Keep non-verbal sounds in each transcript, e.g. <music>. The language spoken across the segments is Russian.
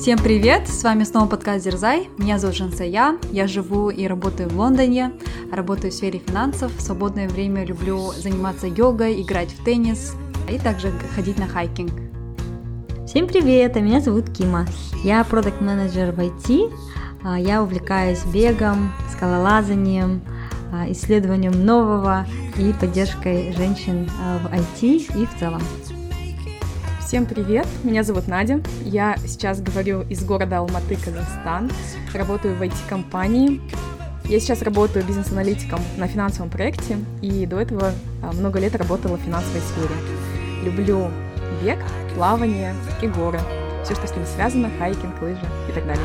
Всем привет! С вами снова подкаст Дерзай. Меня зовут Жансая. Я живу и работаю в Лондоне. Работаю в сфере финансов. В свободное время люблю заниматься йогой, играть в теннис и также ходить на хайкинг. Всем привет! А меня зовут Кима. Я продукт менеджер в IT. А, я увлекаюсь бегом, скалолазанием, а, исследованием нового и поддержкой женщин а, в IT и в целом. Всем привет, меня зовут Надя, я сейчас говорю из города Алматы, Казахстан, работаю в IT-компании. Я сейчас работаю бизнес-аналитиком на финансовом проекте и до этого а, много лет работала в финансовой сфере. Люблю бег, плавание и горы, все, что с ним связано, хайкинг, лыжи и так далее.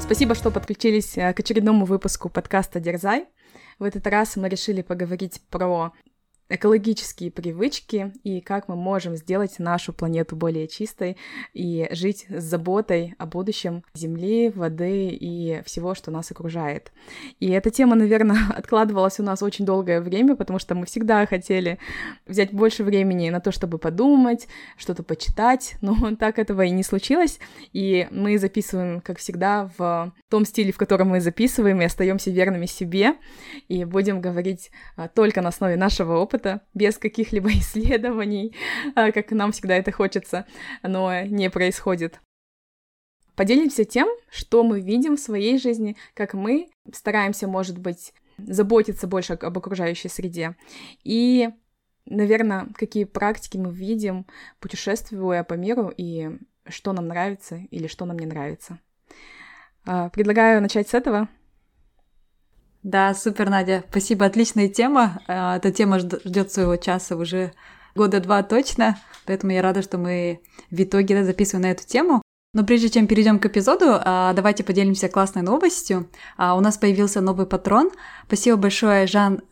Спасибо, что подключились э, к очередному выпуску подкаста «Дерзай». В этот раз мы решили поговорить про экологические привычки и как мы можем сделать нашу планету более чистой и жить с заботой о будущем Земли, воды и всего, что нас окружает. И эта тема, наверное, <laughs> откладывалась у нас очень долгое время, потому что мы всегда хотели взять больше времени на то, чтобы подумать, что-то почитать, <laughs> но так этого и не случилось. И мы записываем, как всегда, в том стиле, в котором мы записываем, и остаемся верными себе, и будем говорить а, только на основе нашего опыта, опыта, без каких-либо <laughs> исследований, а, как нам всегда это хочется, но не происходит. Поделимся тем, что мы видим в своей жизни, как мы стараемся, может быть, заботиться больше об окружающей среде. И, наверное, какие практики мы видим, путешествуя по миру, и что нам нравится или что нам не нравится. А, предлагаю начать с этого. Да, супер, Надя. Спасибо, отличная тема. А, эта тема ждет своего часа уже года два точно, поэтому я рада, что мы в итоге да, записываем на эту тему. Но прежде чем перейдем к эпизоду, а, давайте поделимся классной новостью. А, у нас появился новый патрон. Спасибо большое Жан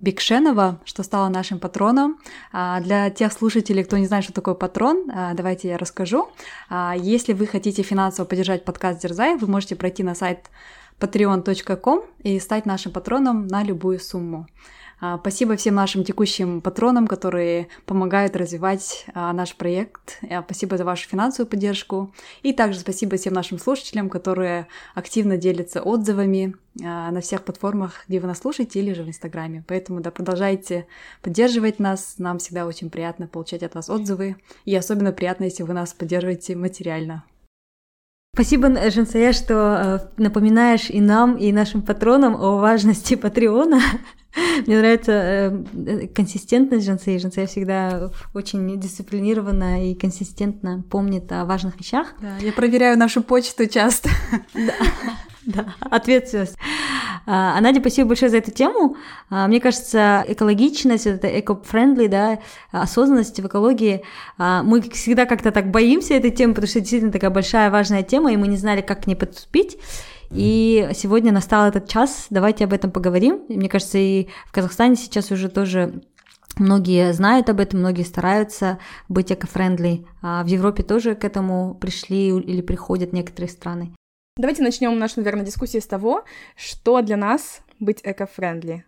Бикшенова, что стала нашим патроном. Для тех слушателей, кто не знает, что такое патрон, давайте я расскажу. Если вы хотите финансово поддержать подкаст Дерзай, вы можете пройти на сайт patreon.com и стать нашим патроном на любую сумму. А, спасибо всем нашим текущим патронам, которые помогают развивать а, наш проект. А, спасибо за вашу финансовую поддержку. И также спасибо всем нашим слушателям, которые активно делятся отзывами на всех платформах, где вы нас слушаете, или же в Инстаграме. Поэтому да, продолжайте поддерживать нас. Нам всегда очень приятно получать от вас отзывы. И особенно приятно, если вы нас поддерживаете материально. Спасибо, Жансая, что э, напоминаешь и нам, и нашим патронам о важности <laughs> Патреона. Мне нравится э, консистентность Жансея. Жансея всегда очень дисциплинированно и консистентно помнит о важных вещах. Да, я проверяю нашу почту часто. Да, <laughs> да, ответственность. А, а Надя, спасибо большое за эту тему. А, мне кажется, экологичность, это эко-френдли, да, осознанность в экологии, а, мы всегда как-то так боимся этой темы, потому что действительно такая большая, важная тема, и мы не знали, как к ней подступить. И сегодня настал этот час, давайте об этом поговорим. Мне кажется, и в Казахстане сейчас уже тоже Многие знают об этом, многие стараются быть эко-френдли. А в Европе тоже к этому пришли или приходят некоторые страны. Давайте начнем нашу, наверное, дискуссию с того, что для нас быть эко-френдли.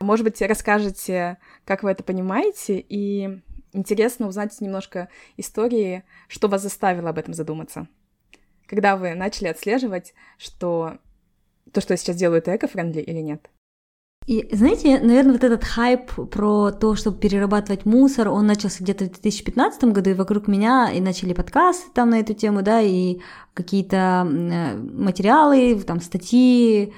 Может быть, расскажете, как вы это понимаете, и интересно узнать немножко истории, что вас заставило об этом задуматься. Когда вы начали отслеживать, что то, что я сейчас делаю, это эко-френдли или нет? И знаете, наверное, вот этот хайп про то, чтобы перерабатывать мусор, он начался где-то в 2015 году, и вокруг меня и начали подкасты там на эту тему, да, и какие-то э, материалы, там статьи,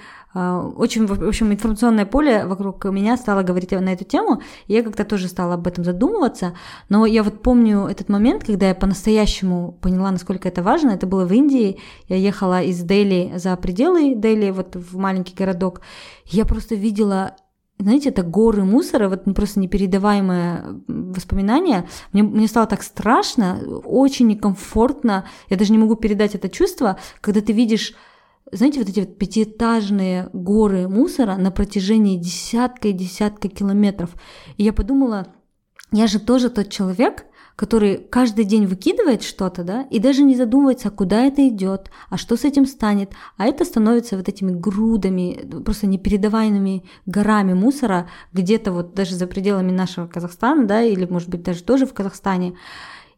очень, в общем, информационное поле вокруг меня стало говорить на эту тему, и я как-то тоже стала об этом задумываться, но я вот помню этот момент, когда я по-настоящему поняла, насколько это важно, это было в Индии, я ехала из Дели за пределы Дели, вот в маленький городок, я просто видела знаете, это горы мусора, вот просто непередаваемое воспоминание. Мне, мне стало так страшно, очень некомфортно. Я даже не могу передать это чувство, когда ты видишь знаете, вот эти вот пятиэтажные горы мусора на протяжении десятка и десятка километров. И я подумала, я же тоже тот человек, который каждый день выкидывает что-то, да, и даже не задумывается, куда это идет, а что с этим станет, а это становится вот этими грудами, просто непередаваемыми горами мусора где-то вот даже за пределами нашего Казахстана, да, или может быть даже тоже в Казахстане.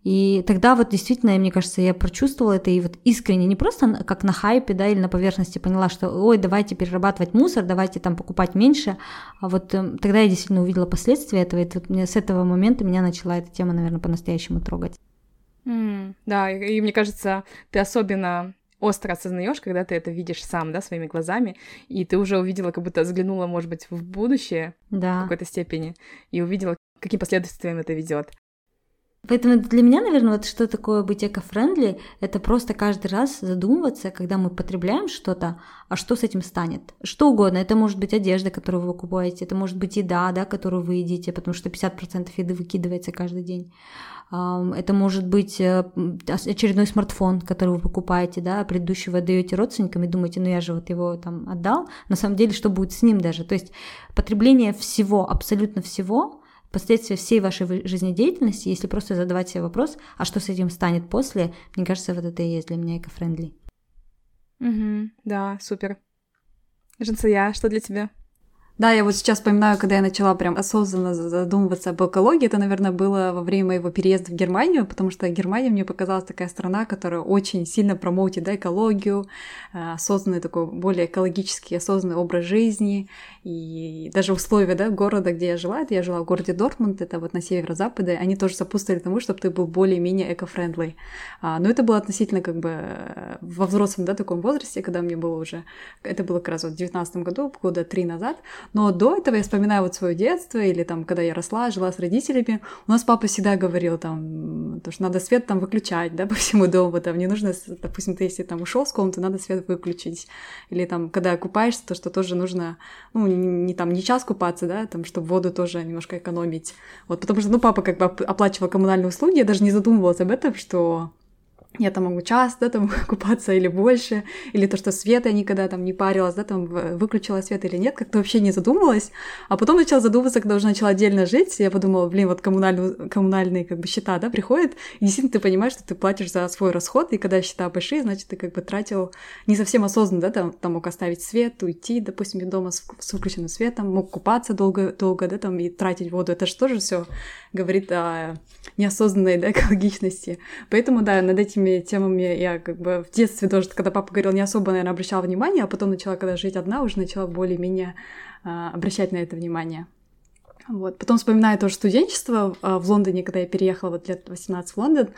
И тогда вот действительно, мне кажется, я прочувствовала это и вот искренне, не просто как на хайпе, да, или на поверхности поняла, что, ой, давайте перерабатывать мусор, давайте там покупать меньше, а вот э, тогда я действительно увидела последствия этого, и вот мне, с этого момента меня начала эта тема, наверное, по-настоящему трогать. Mm, да, и, и мне кажется, ты особенно остро осознаешь, когда ты это видишь сам, да, своими глазами, и ты уже увидела, как будто взглянула, может быть, в будущее да. в какой-то степени, и увидела, каким последствиям это ведет. Поэтому для меня, наверное, вот что такое быть эко-френдли, это просто каждый раз задумываться, когда мы потребляем что-то, а что с этим станет. Что угодно. Это может быть одежда, которую вы покупаете, это может быть еда, да, которую вы едите, потому что 50% еды выкидывается каждый день. Это может быть э, очередной смартфон, который вы покупаете, да, предыдущий вы отдаете родственникам и думаете, ну я же вот его там отдал. На самом деле, что будет с ним даже? То есть потребление всего, абсолютно всего, последствия всей вашей жизнедеятельности, если просто задавать себе вопрос, а что с этим станет после, мне кажется, вот это и есть для меня эко-френдли. Угу, да, супер. Жансая, что для тебя? Да, я вот сейчас вспоминаю, когда я начала прям осознанно задумываться об экологии, это, наверное, было во время моего переезда в Германию, потому что Германия мне показалась такая страна, которая очень сильно промоутит да, экологию, э, осознанный такой более экологический, осознанный образ жизни, и даже условия да, города, где я жила, это я жила в городе Дортмунд, это вот на северо-западе, они тоже сопутствовали тому, чтобы ты был более-менее эко-френдли. А, но это было относительно как бы э, во взрослом да, таком возрасте, когда мне было уже, это было как раз вот в 19 году, года три назад, но до этого я вспоминаю вот свое детство или там, когда я росла, жила с родителями, у нас папа всегда говорил там, то, что надо свет там выключать, да, <laughs> по всему дому, там не нужно, допустим, ты если там ушел с комнаты, надо свет выключить. Или там, когда купаешься, то что тоже нужно, ну, не, там, не час купаться, да, там, чтобы воду тоже немножко экономить. Вот, потому что, ну, папа как бы оплачивал коммунальные услуги, я даже не задумывалась об этом, что я там могу час, да, там <laughs> купаться или больше, или то, что свет я никогда там не парилась, да, там выключила свет или нет, как-то вообще не задумывалась, а потом начала задумываться, когда уже начала отдельно жить, я подумала, блин, вот коммунальные, коммунальные как бы счета, да, приходят, и действительно ты понимаешь, что ты платишь за свой расход, и когда счета большие, значит, ты как бы тратил не совсем осознанно, да, там, там мог оставить свет, уйти, допустим, дома с, с выключенным светом, мог купаться долго, долго, да, там, и тратить воду, это же тоже все говорит о неосознанной, да, экологичности, поэтому, да, над этими этими темами я как бы в детстве тоже, когда папа говорил, не особо, наверное, обращала внимание, а потом начала, когда жить одна, уже начала более-менее а, обращать на это внимание. Вот. Потом вспоминаю тоже студенчество а, в Лондоне, когда я переехала вот лет 18 в Лондон,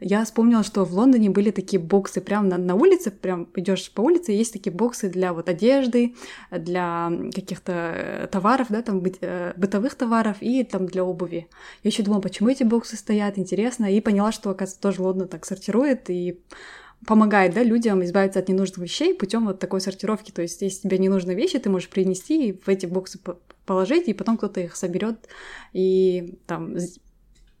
я вспомнила, что в Лондоне были такие боксы прямо на, на улице, прям идешь по улице, есть такие боксы для вот одежды, для каких-то э, товаров, да, там э, бытовых товаров и там для обуви. Я еще думала, почему эти боксы стоят, интересно, и поняла, что, оказывается, тоже Лондон так сортирует, и помогает да, людям избавиться от ненужных вещей путем вот такой сортировки. То есть, если тебе не нужны вещи, ты можешь принести и в эти боксы положить, и потом кто-то их соберет и там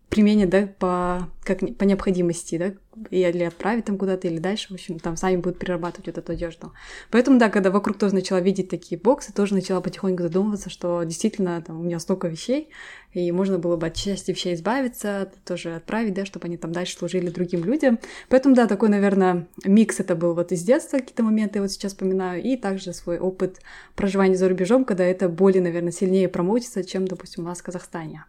применит, да, по, как, по необходимости, да, или отправить там куда-то, или дальше, в общем, там сами будут перерабатывать вот эту одежду. Поэтому, да, когда вокруг тоже начала видеть такие боксы, тоже начала потихоньку задумываться, что действительно там у меня столько вещей, и можно было бы от части вещей избавиться, тоже отправить, да, чтобы они там дальше служили другим людям. Поэтому, да, такой, наверное, микс это был вот из детства какие-то моменты, вот сейчас вспоминаю, и также свой опыт проживания за рубежом, когда это более, наверное, сильнее промоутится, чем, допустим, у нас в Казахстане.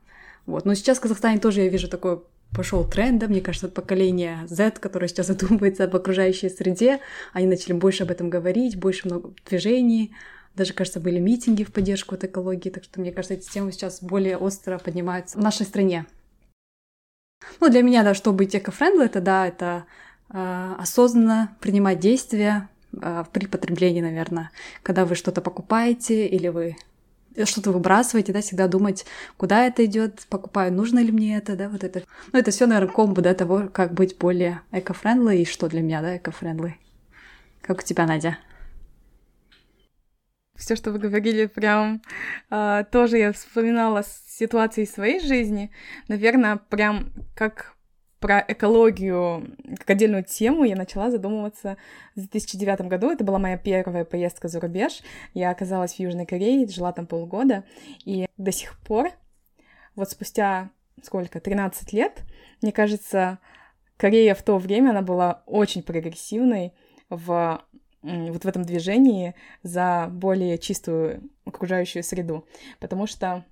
Вот. Но сейчас в Казахстане тоже я вижу такой пошел тренд, да, мне кажется, поколение Z, которое сейчас <laughs> задумывается об окружающей среде, они начали больше об этом говорить, больше много движений, даже, кажется, были митинги в поддержку от экологии, так что, мне кажется, эти темы сейчас более остро поднимаются в нашей стране. Ну, для меня, да, что быть эко-френдли, это, да, это э, осознанно принимать действия э, при потреблении, наверное, когда вы что-то покупаете или вы что-то выбрасываете, да, всегда думать, куда это идет, покупаю, нужно ли мне это, да, вот это. Ну, это все, наверное, комбо, да, того, как быть более эко-френдли и что для меня, да, эко-френдли. Как у тебя, Надя? Все, что вы говорили, прям э, тоже я вспоминала ситуации своей жизни. Наверное, прям как про экологию как отдельную тему я начала задумываться в 2009 году. Это была моя первая поездка за рубеж. Я оказалась в Южной Корее, жила там полгода, и до сих пор, вот спустя сколько, 13 лет. Мне кажется, Корея в то время, она была очень прогрессивной в вот в этом движении за более чистую окружающую среду, потому что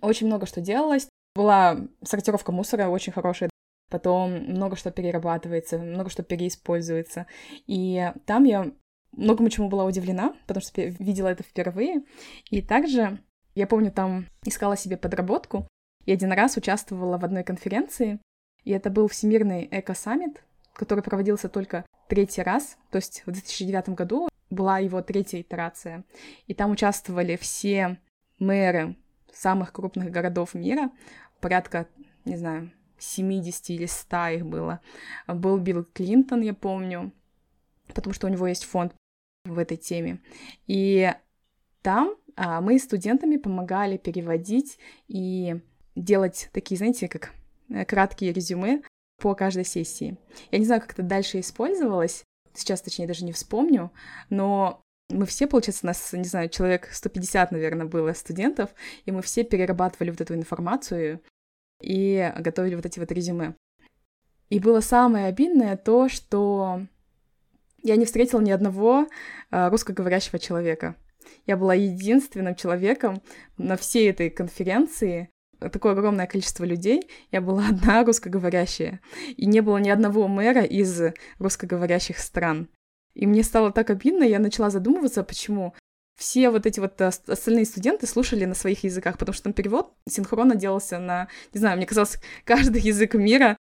очень много что делалось. Была сортировка мусора очень хорошая, потом много что перерабатывается, много что переиспользуется. И там я многому чему была удивлена, потому что видела это впервые. И также я помню, там искала себе подработку, и один раз участвовала в одной конференции, и это был Всемирный эко-саммит, который проводился только третий раз, то есть в 2009 году была его третья итерация. И там участвовали все мэры самых крупных городов мира, порядка, не знаю, 70 или 100 их было. Был Билл Клинтон, я помню, потому что у него есть фонд в этой теме. И там а, мы студентами помогали переводить и делать такие, знаете, как э, краткие резюме по каждой сессии. Я не знаю, как это дальше использовалось, сейчас, точнее, даже не вспомню, но мы все, получается, нас, не знаю, человек 150, наверное, было студентов, и мы все перерабатывали вот эту информацию и готовили вот эти вот резюме. И было самое обидное то, что я не встретила ни одного э, русскоговорящего человека. Я была единственным человеком на всей этой конференции, такое огромное количество людей, я была <laughs> одна русскоговорящая, и не было ни одного мэра из русскоговорящих стран. И мне стало так обидно, я начала задумываться, почему все вот эти вот остальные студенты слушали на своих языках, потому что там перевод синхронно делался на, не знаю, мне казалось, <laughs> каждый язык мира.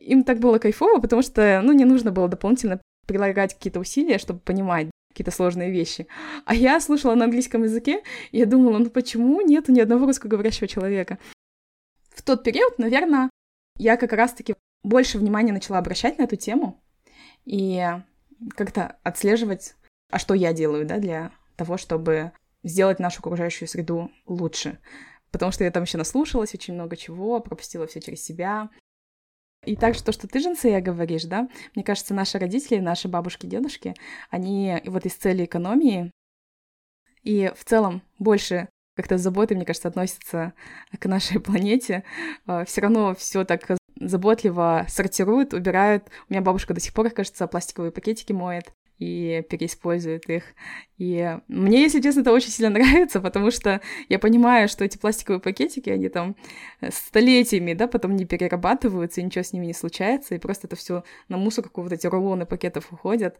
Им так было кайфово, потому что, ну, не нужно было дополнительно прилагать какие-то усилия, чтобы понимать какие-то сложные вещи. А я слушала на английском языке, и я думала, ну почему нету ни одного русскоговорящего человека? В тот период, наверное, я как раз-таки больше внимания начала обращать на эту тему и как-то отслеживать, а что я делаю, да, для того, чтобы сделать нашу окружающую среду лучше. Потому что я там еще наслушалась очень много чего, пропустила все через себя, и также то, что ты, Женсея, говоришь, да, мне кажется, наши родители, наши бабушки, дедушки, они вот из цели экономии и в целом больше как-то с заботой, мне кажется, относятся к нашей <laughs> планете. А, все равно все так заботливо сортируют, убирают. У меня бабушка до сих пор, кажется, пластиковые пакетики моет и переиспользуют их. И мне, если честно, это очень сильно <laughs> нравится, потому что я понимаю, что эти пластиковые пакетики, они там э, столетиями, да, потом не перерабатываются, и ничего с ними не случается, и просто это все на мусорку, вот эти рулоны пакетов уходят,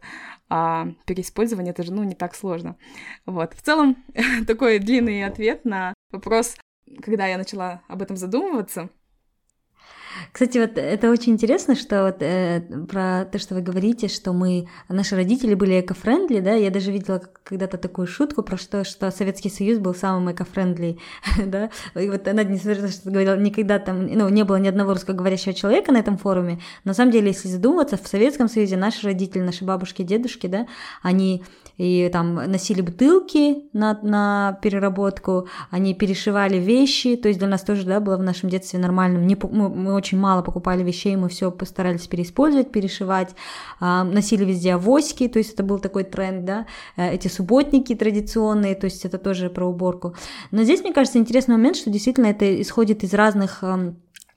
а переиспользование это же, ну, не так сложно. Вот. В целом, <laughs> такой длинный ответ на вопрос, когда я начала об этом задумываться, кстати, вот это очень интересно, что вот э, про то, что вы говорите, что мы, наши родители были эко-френдли, да, я даже видела когда-то такую шутку про что, что Советский Союз был самым эко-френдли, <laughs> да, и вот она, несмотря то, что говорила, никогда там, ну, не было ни одного русскоговорящего человека на этом форуме, на самом деле, если задуматься, в Советском Союзе наши родители, наши бабушки, дедушки, да, они и там носили бутылки на, на переработку, они перешивали вещи, то есть для нас тоже, да, было в нашем детстве нормальным, не, мы, мы очень мало покупали вещей, мы все постарались переиспользовать, перешивать, а, носили везде авоськи, то есть это был такой тренд, да, э, эти субботники традиционные, то есть это тоже про уборку. Но здесь, мне кажется, интересный момент, что действительно это исходит из разных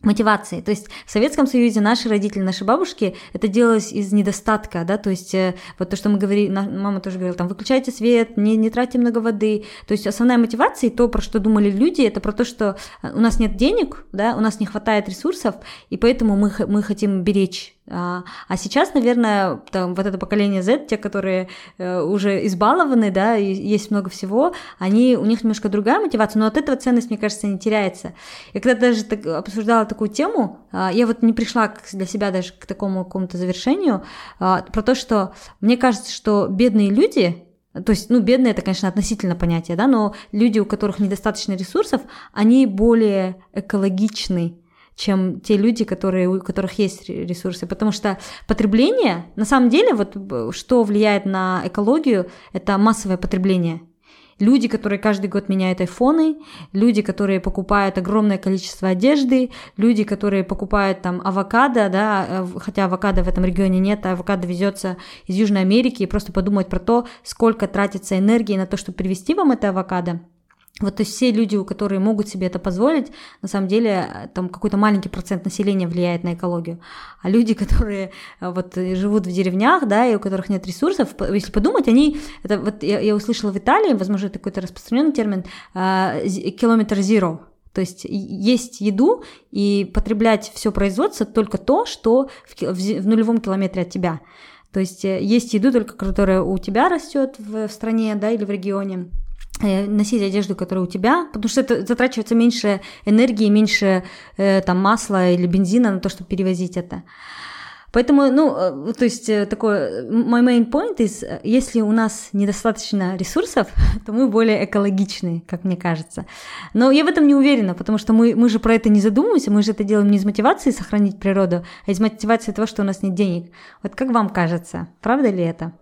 мотивации. То есть в Советском Союзе наши родители, наши бабушки, это делалось из недостатка, да, то есть э, вот то, что мы говорили, мама тоже говорила, там, выключайте свет, не, не тратьте много воды. То есть основная мотивация и то, про что думали люди, это про то, что э, у нас нет денег, да, у нас не хватает ресурсов, и поэтому мы, мы хотим беречь а, а сейчас, наверное, там, вот это поколение Z, те, которые э, уже избалованы, да, и есть много всего, они, у них немножко другая мотивация, но от этого ценность, мне кажется, не теряется. Я когда даже так, обсуждала такую тему, э, я вот не пришла для себя даже к такому какому-то завершению, э, про то, что мне кажется, что бедные люди, то есть, ну, бедные это, конечно, относительно понятие, да, но люди, у которых недостаточно ресурсов, они более экологичны, чем те люди, которые, у которых есть ресурсы. Потому что потребление, на самом деле, вот что влияет на экологию, это массовое потребление. Люди, которые каждый год меняют айфоны, люди, которые покупают огромное количество одежды, люди, которые покупают там авокадо, да, э, хотя авокадо в этом регионе нет, а авокадо везется из Южной Америки, и просто подумать про то, сколько тратится энергии на то, чтобы привезти вам это авокадо. Вот, то есть все люди, у которые могут себе это позволить, на самом деле там какой-то маленький процент населения влияет на экологию. А люди, <laughs> которые э, вот живут в деревнях, да, и у которых нет ресурсов, если подумать, они, это вот я, я услышала в Италии, возможно, это какой-то распространенный термин, километр zero, то есть есть еду и потреблять все производство только то, что в, в, в нулевом километре от тебя. То есть э, есть еду только, которая у тебя растет в, в стране, да, или в регионе Э, носить одежду, которая у тебя, потому что это затрачивается меньше энергии, меньше э, там масла или бензина на то, чтобы перевозить это. Поэтому, ну, э, то есть э, такой, my main point is, если у нас недостаточно ресурсов, <laughs> то мы более экологичны, как мне кажется. Но я в этом не уверена, потому что мы, мы же про это не задумываемся, мы же это делаем не из мотивации сохранить природу, а из мотивации того, что у нас нет денег. Вот как вам кажется, правда ли это?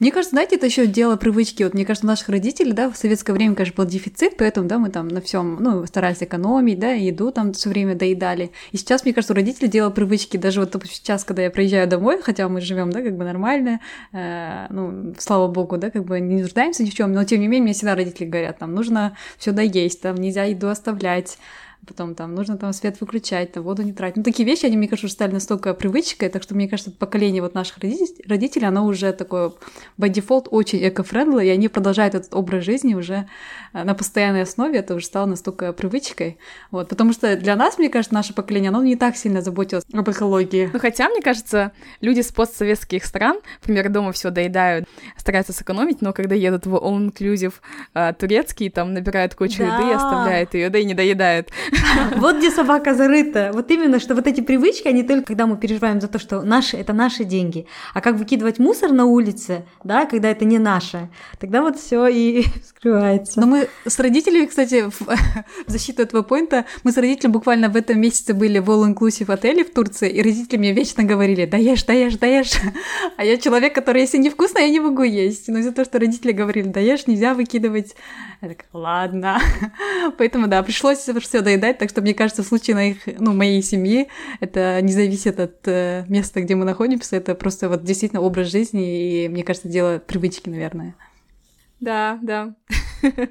Мне кажется, знаете, это еще дело привычки. Вот мне кажется, у наших родителей, да, в советское время, конечно, был дефицит, поэтому, да, мы там на всем, ну, старались экономить, да, еду там все время доедали. И сейчас, мне кажется, у родителей дело привычки. Даже вот сейчас, когда я приезжаю домой, хотя мы живем, да, как бы нормально, э, ну, слава богу, да, как бы не нуждаемся ни в чем, но тем не менее, мне всегда родители говорят, там, нужно все доесть, там, нельзя еду оставлять потом там нужно там свет выключать, там воду не тратить. Ну, такие вещи, они, мне кажется, уже стали настолько привычкой, так что, мне кажется, поколение вот наших родителей, оно уже такое by default очень эко-френдли, и они продолжают этот образ жизни уже э, на постоянной основе, это уже стало настолько привычкой. Вот, потому что для нас, мне кажется, наше поколение, оно не так сильно заботилось об экологии. Ну, хотя, мне кажется, люди с постсоветских стран, например, дома все доедают, стараются сэкономить, но когда едут в all-inclusive а, турецкий, там набирают кучу да. еды и оставляют ее, да и не доедают. <laughs> Вот где собака зарыта. Вот именно, что вот эти привычки, они только когда мы переживаем за то, что наши, это наши деньги. А как выкидывать мусор на улице, да, когда это не наше, тогда вот все и <laughs> скрывается. Но мы с родителями, кстати, в, <laughs> в защиту этого поинта, мы с родителями буквально в этом месяце были в all-inclusive отеле в Турции, и родители мне вечно говорили, да ешь, да ешь, да ешь. А я человек, который, если невкусно, я не могу есть. Но из-за того, что родители говорили, да ешь, нельзя выкидывать. Я такая, ладно. <laughs> Поэтому, да, пришлось все доедать так что мне кажется, в случае моих, ну, моей семьи это не зависит от э, места, где мы находимся, это просто вот действительно образ жизни, и мне кажется, дело привычки, наверное. Да, да. <laughs>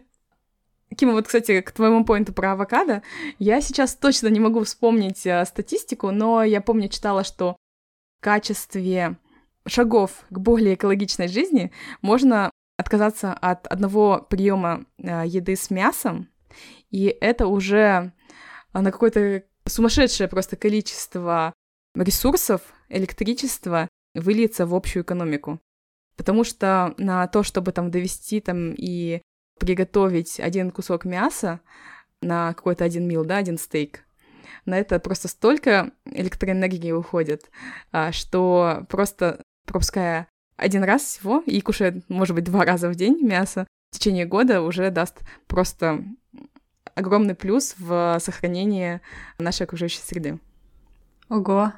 Кима, вот, кстати, к твоему поинту про авокадо, я сейчас точно не могу вспомнить э, статистику, но я помню, читала, что в качестве шагов к более экологичной жизни можно отказаться от одного приема э, еды с мясом, и это уже а, на какое-то сумасшедшее просто количество ресурсов, электричества выльется в общую экономику. Потому что на то, чтобы там довести там и приготовить один кусок мяса на какой-то один мил, да, один стейк, на это просто столько электроэнергии уходит, а, что просто пропуская один раз всего и кушая, может быть, два раза в день мясо, в течение года уже даст просто огромный плюс в сохранении нашей окружающей среды. Ого,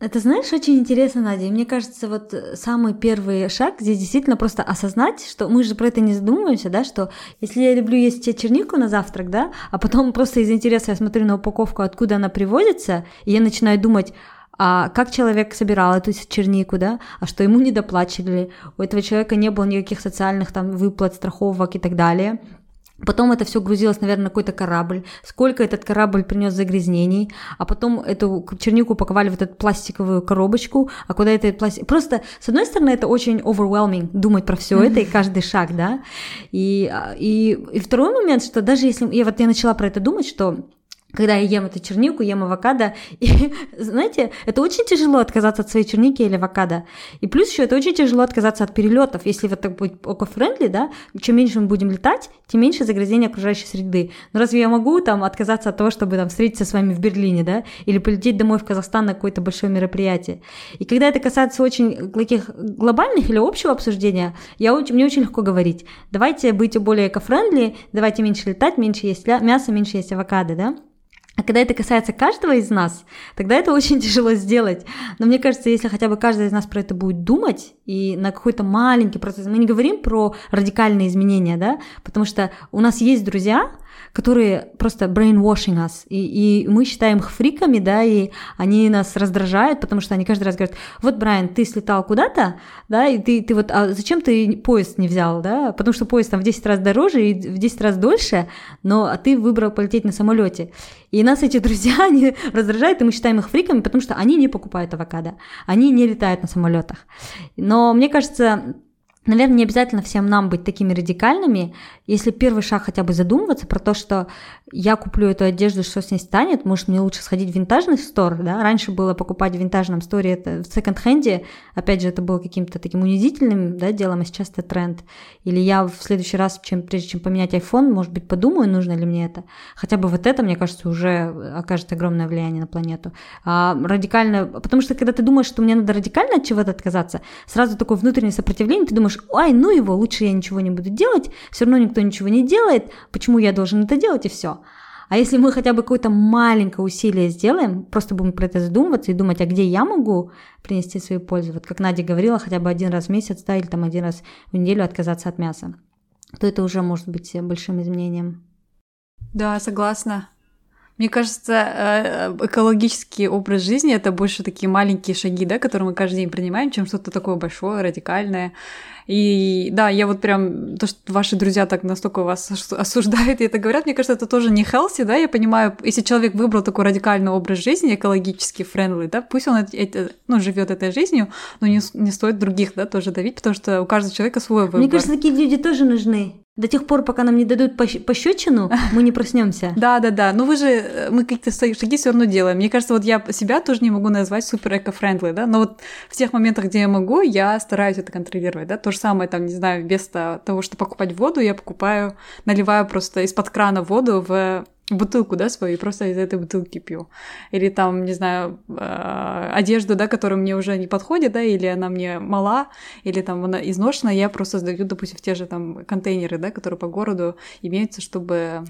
это, знаешь, очень интересно, Надя. Мне кажется, вот самый первый шаг здесь действительно просто осознать, что мы же про это не задумываемся, да, что если я люблю есть чернику на завтрак, да, а потом просто из интереса я смотрю на упаковку, откуда она привозится, и я начинаю думать, а как человек собирал эту чернику, да, а что ему не доплачивали, у этого человека не было никаких социальных там выплат, страховок и так далее. Потом это все грузилось, наверное, на какой-то корабль. Сколько этот корабль принес загрязнений. А потом эту чернику упаковали в эту пластиковую коробочку. А куда это пластик... Просто, с одной стороны, это очень overwhelming думать про все это и каждый шаг, да. И, и, и второй момент, что даже если... Я вот я начала про это думать, что когда я ем эту чернику, ем авокадо. И, <laughs> знаете, это очень тяжело отказаться от своей черники или авокадо. И плюс еще это очень тяжело отказаться от перелетов. Если вот так будет око-френдли, да, чем меньше мы будем летать, тем меньше загрязнения окружающей среды. Но разве я могу там отказаться от того, чтобы там встретиться с вами в Берлине, да, или полететь домой в Казахстан на какое-то большое мероприятие? И когда это касается очень таких глобальных или общего обсуждения, я, мне очень легко говорить, давайте быть более эко-френдли, давайте меньше летать, меньше есть мясо, меньше есть авокадо, да? А когда это касается каждого из нас, тогда это очень <laughs> тяжело сделать. Но мне кажется, если хотя бы каждый из нас про это будет думать и на какой-то маленький процесс. Мы не говорим про радикальные изменения, да, потому что у нас есть друзья, которые просто brainwashing us, и, и мы считаем их фриками, да, и они нас раздражают, потому что они каждый раз говорят, вот, Брайан, ты слетал куда-то, да, и ты, ты вот, а зачем ты поезд не взял, да, потому что поезд там в 10 раз дороже и в 10 раз дольше, но а ты выбрал полететь на самолете. И нас эти друзья, <laughs> они раздражают, и мы считаем их фриками, потому что они не покупают авокадо, они не летают на самолетах. Но мне кажется, Наверное, не обязательно всем нам быть такими радикальными, если первый шаг хотя бы задумываться про то, что я куплю эту одежду, что с ней станет, может, мне лучше сходить в винтажный стор, да, раньше было покупать в винтажном сторе, это в секонд-хенде, опять же, это было каким-то таким унизительным, да, делом, а сейчас это тренд, или я в следующий раз, чем, прежде чем поменять iPhone, может быть, подумаю, нужно ли мне это, хотя бы вот это, мне кажется, уже окажет огромное влияние на планету, а радикально, потому что когда ты думаешь, что мне надо радикально от чего-то отказаться, сразу такое внутреннее сопротивление, ты думаешь, ай, ну его, лучше я ничего не буду делать, все равно никто ничего не делает, почему я должен это делать, и все. А если мы хотя бы какое-то маленькое усилие сделаем, просто будем про это задумываться и думать, а где я могу принести свою пользу, вот как Надя говорила, хотя бы один раз в месяц, да, или там один раз в неделю отказаться от мяса, то это уже может быть большим изменением. Да, согласна. Мне кажется, э, экологический образ жизни это больше такие маленькие шаги, да, которые мы каждый день принимаем, чем что-то такое большое, радикальное. И да, я вот прям, то, что ваши друзья так настолько вас осуждают и это говорят, мне кажется, это тоже не healthy, да, я понимаю, если человек выбрал такой радикальный образ жизни, экологически friendly, да, пусть он это, ну, живет этой жизнью, но не, не стоит других, да, тоже давить, потому что у каждого человека свой выбор. Мне кажется, такие люди тоже нужны. До тех пор, пока нам не дадут пощечину, <laughs> мы не проснемся. Да, да, да. Ну вы же, э, мы какие-то шаги все равно делаем. Мне кажется, вот я себя тоже не могу назвать супер эко-френдли, да, но вот в тех моментах, где я могу, я стараюсь это контролировать, да. То же самое, там, не знаю, вместо того, что покупать воду, я покупаю, наливаю просто из-под крана воду в бутылку, да, свою, и просто из этой бутылки пью. Или там, не знаю, э, одежду, да, которая мне уже не подходит, да, или она мне мала, или там она изношена, я просто сдаю, допустим, в те же там контейнеры, да, которые по городу имеются, чтобы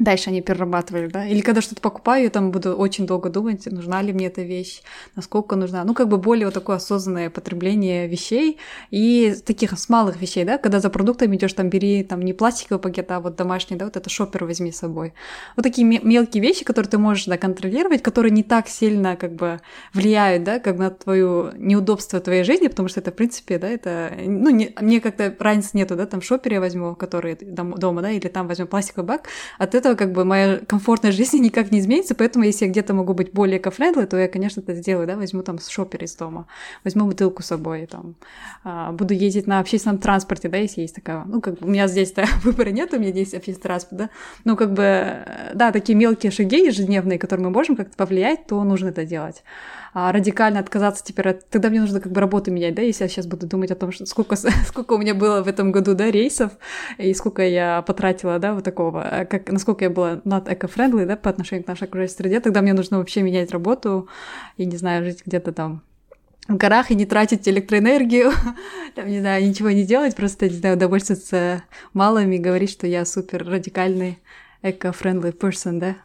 дальше они перерабатывали, да, или когда что-то покупаю, я там буду очень долго думать, нужна ли мне эта вещь, насколько нужна, ну, как бы более вот такое осознанное потребление вещей и таких с малых вещей, да, когда за продуктами идешь, там, бери, там, не пластиковый пакет, а вот домашний, да, вот это шопер возьми с собой. Вот такие мелкие вещи, которые ты можешь, да, контролировать, которые не так сильно, как бы, влияют, да, как на твою неудобство твоей жизни, потому что это, в принципе, да, это, ну, не, мне как-то разницы нету, да, там, шопер я возьму, который дома, да, или там возьму пластиковый бак, от этого этого как бы моя комфортная жизнь <laughs> никак не изменится, поэтому если я где-то могу быть более эко то я, конечно, это сделаю, да, возьму там шопер из дома, возьму бутылку с собой, там, а, буду ездить на общественном транспорте, да, если есть такая, ну, как бы у меня здесь <laughs> выбора нет, у меня здесь общественный транспорт, да, ну, как бы, да, такие мелкие шаги ежедневные, которые мы можем как-то повлиять, то нужно это делать радикально отказаться теперь от... Тогда мне нужно как бы работу менять, да, если я сейчас буду думать о том, что сколько, <laughs> сколько у меня было в этом году, да, рейсов, и сколько я потратила, да, вот такого, а как, насколько я была not eco-friendly, да, по отношению к нашей окружающей среде, тогда мне нужно вообще менять работу и, не знаю, жить где-то там в горах и не тратить электроэнергию, <laughs> там, не знаю, ничего не делать, просто, не знаю, удовольствоваться малым и говорить, что я супер радикальный эко-friendly person, да.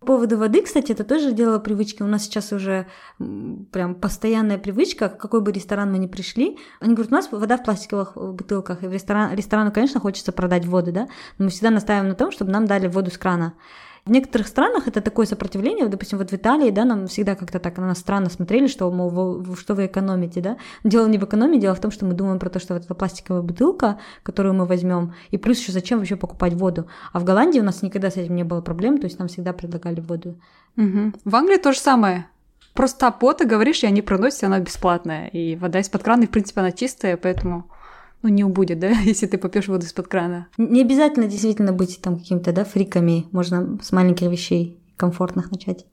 По поводу воды, кстати, это тоже дело привычки. У нас сейчас уже прям постоянная привычка, в какой бы ресторан мы ни пришли. Они говорят, у нас вода в пластиковых э, бутылках. И в ресторан, ресторану, конечно, хочется продать воду, да, но мы всегда настаиваем на том, чтобы нам дали воду с крана. В некоторых странах это такое сопротивление, допустим, вот в Италии, да, нам всегда как-то так на нас странно смотрели, что, мол, вы, что вы экономите, да. Дело не в экономии, дело в том, что мы думаем про то, что вот эта пластиковая бутылка, которую мы возьмем, и плюс еще зачем вообще покупать воду. А в Голландии у нас никогда с этим не было проблем, то есть нам всегда предлагали воду. Угу. В Англии то же самое. Просто пота говоришь, и они проносят, она бесплатная. И вода из-под крана, в принципе, она чистая, поэтому ну, не убудет, да, <laughs> если ты попьешь воду из-под крана. Не обязательно действительно быть там какими-то, да, фриками. Можно с маленьких вещей комфортных начать.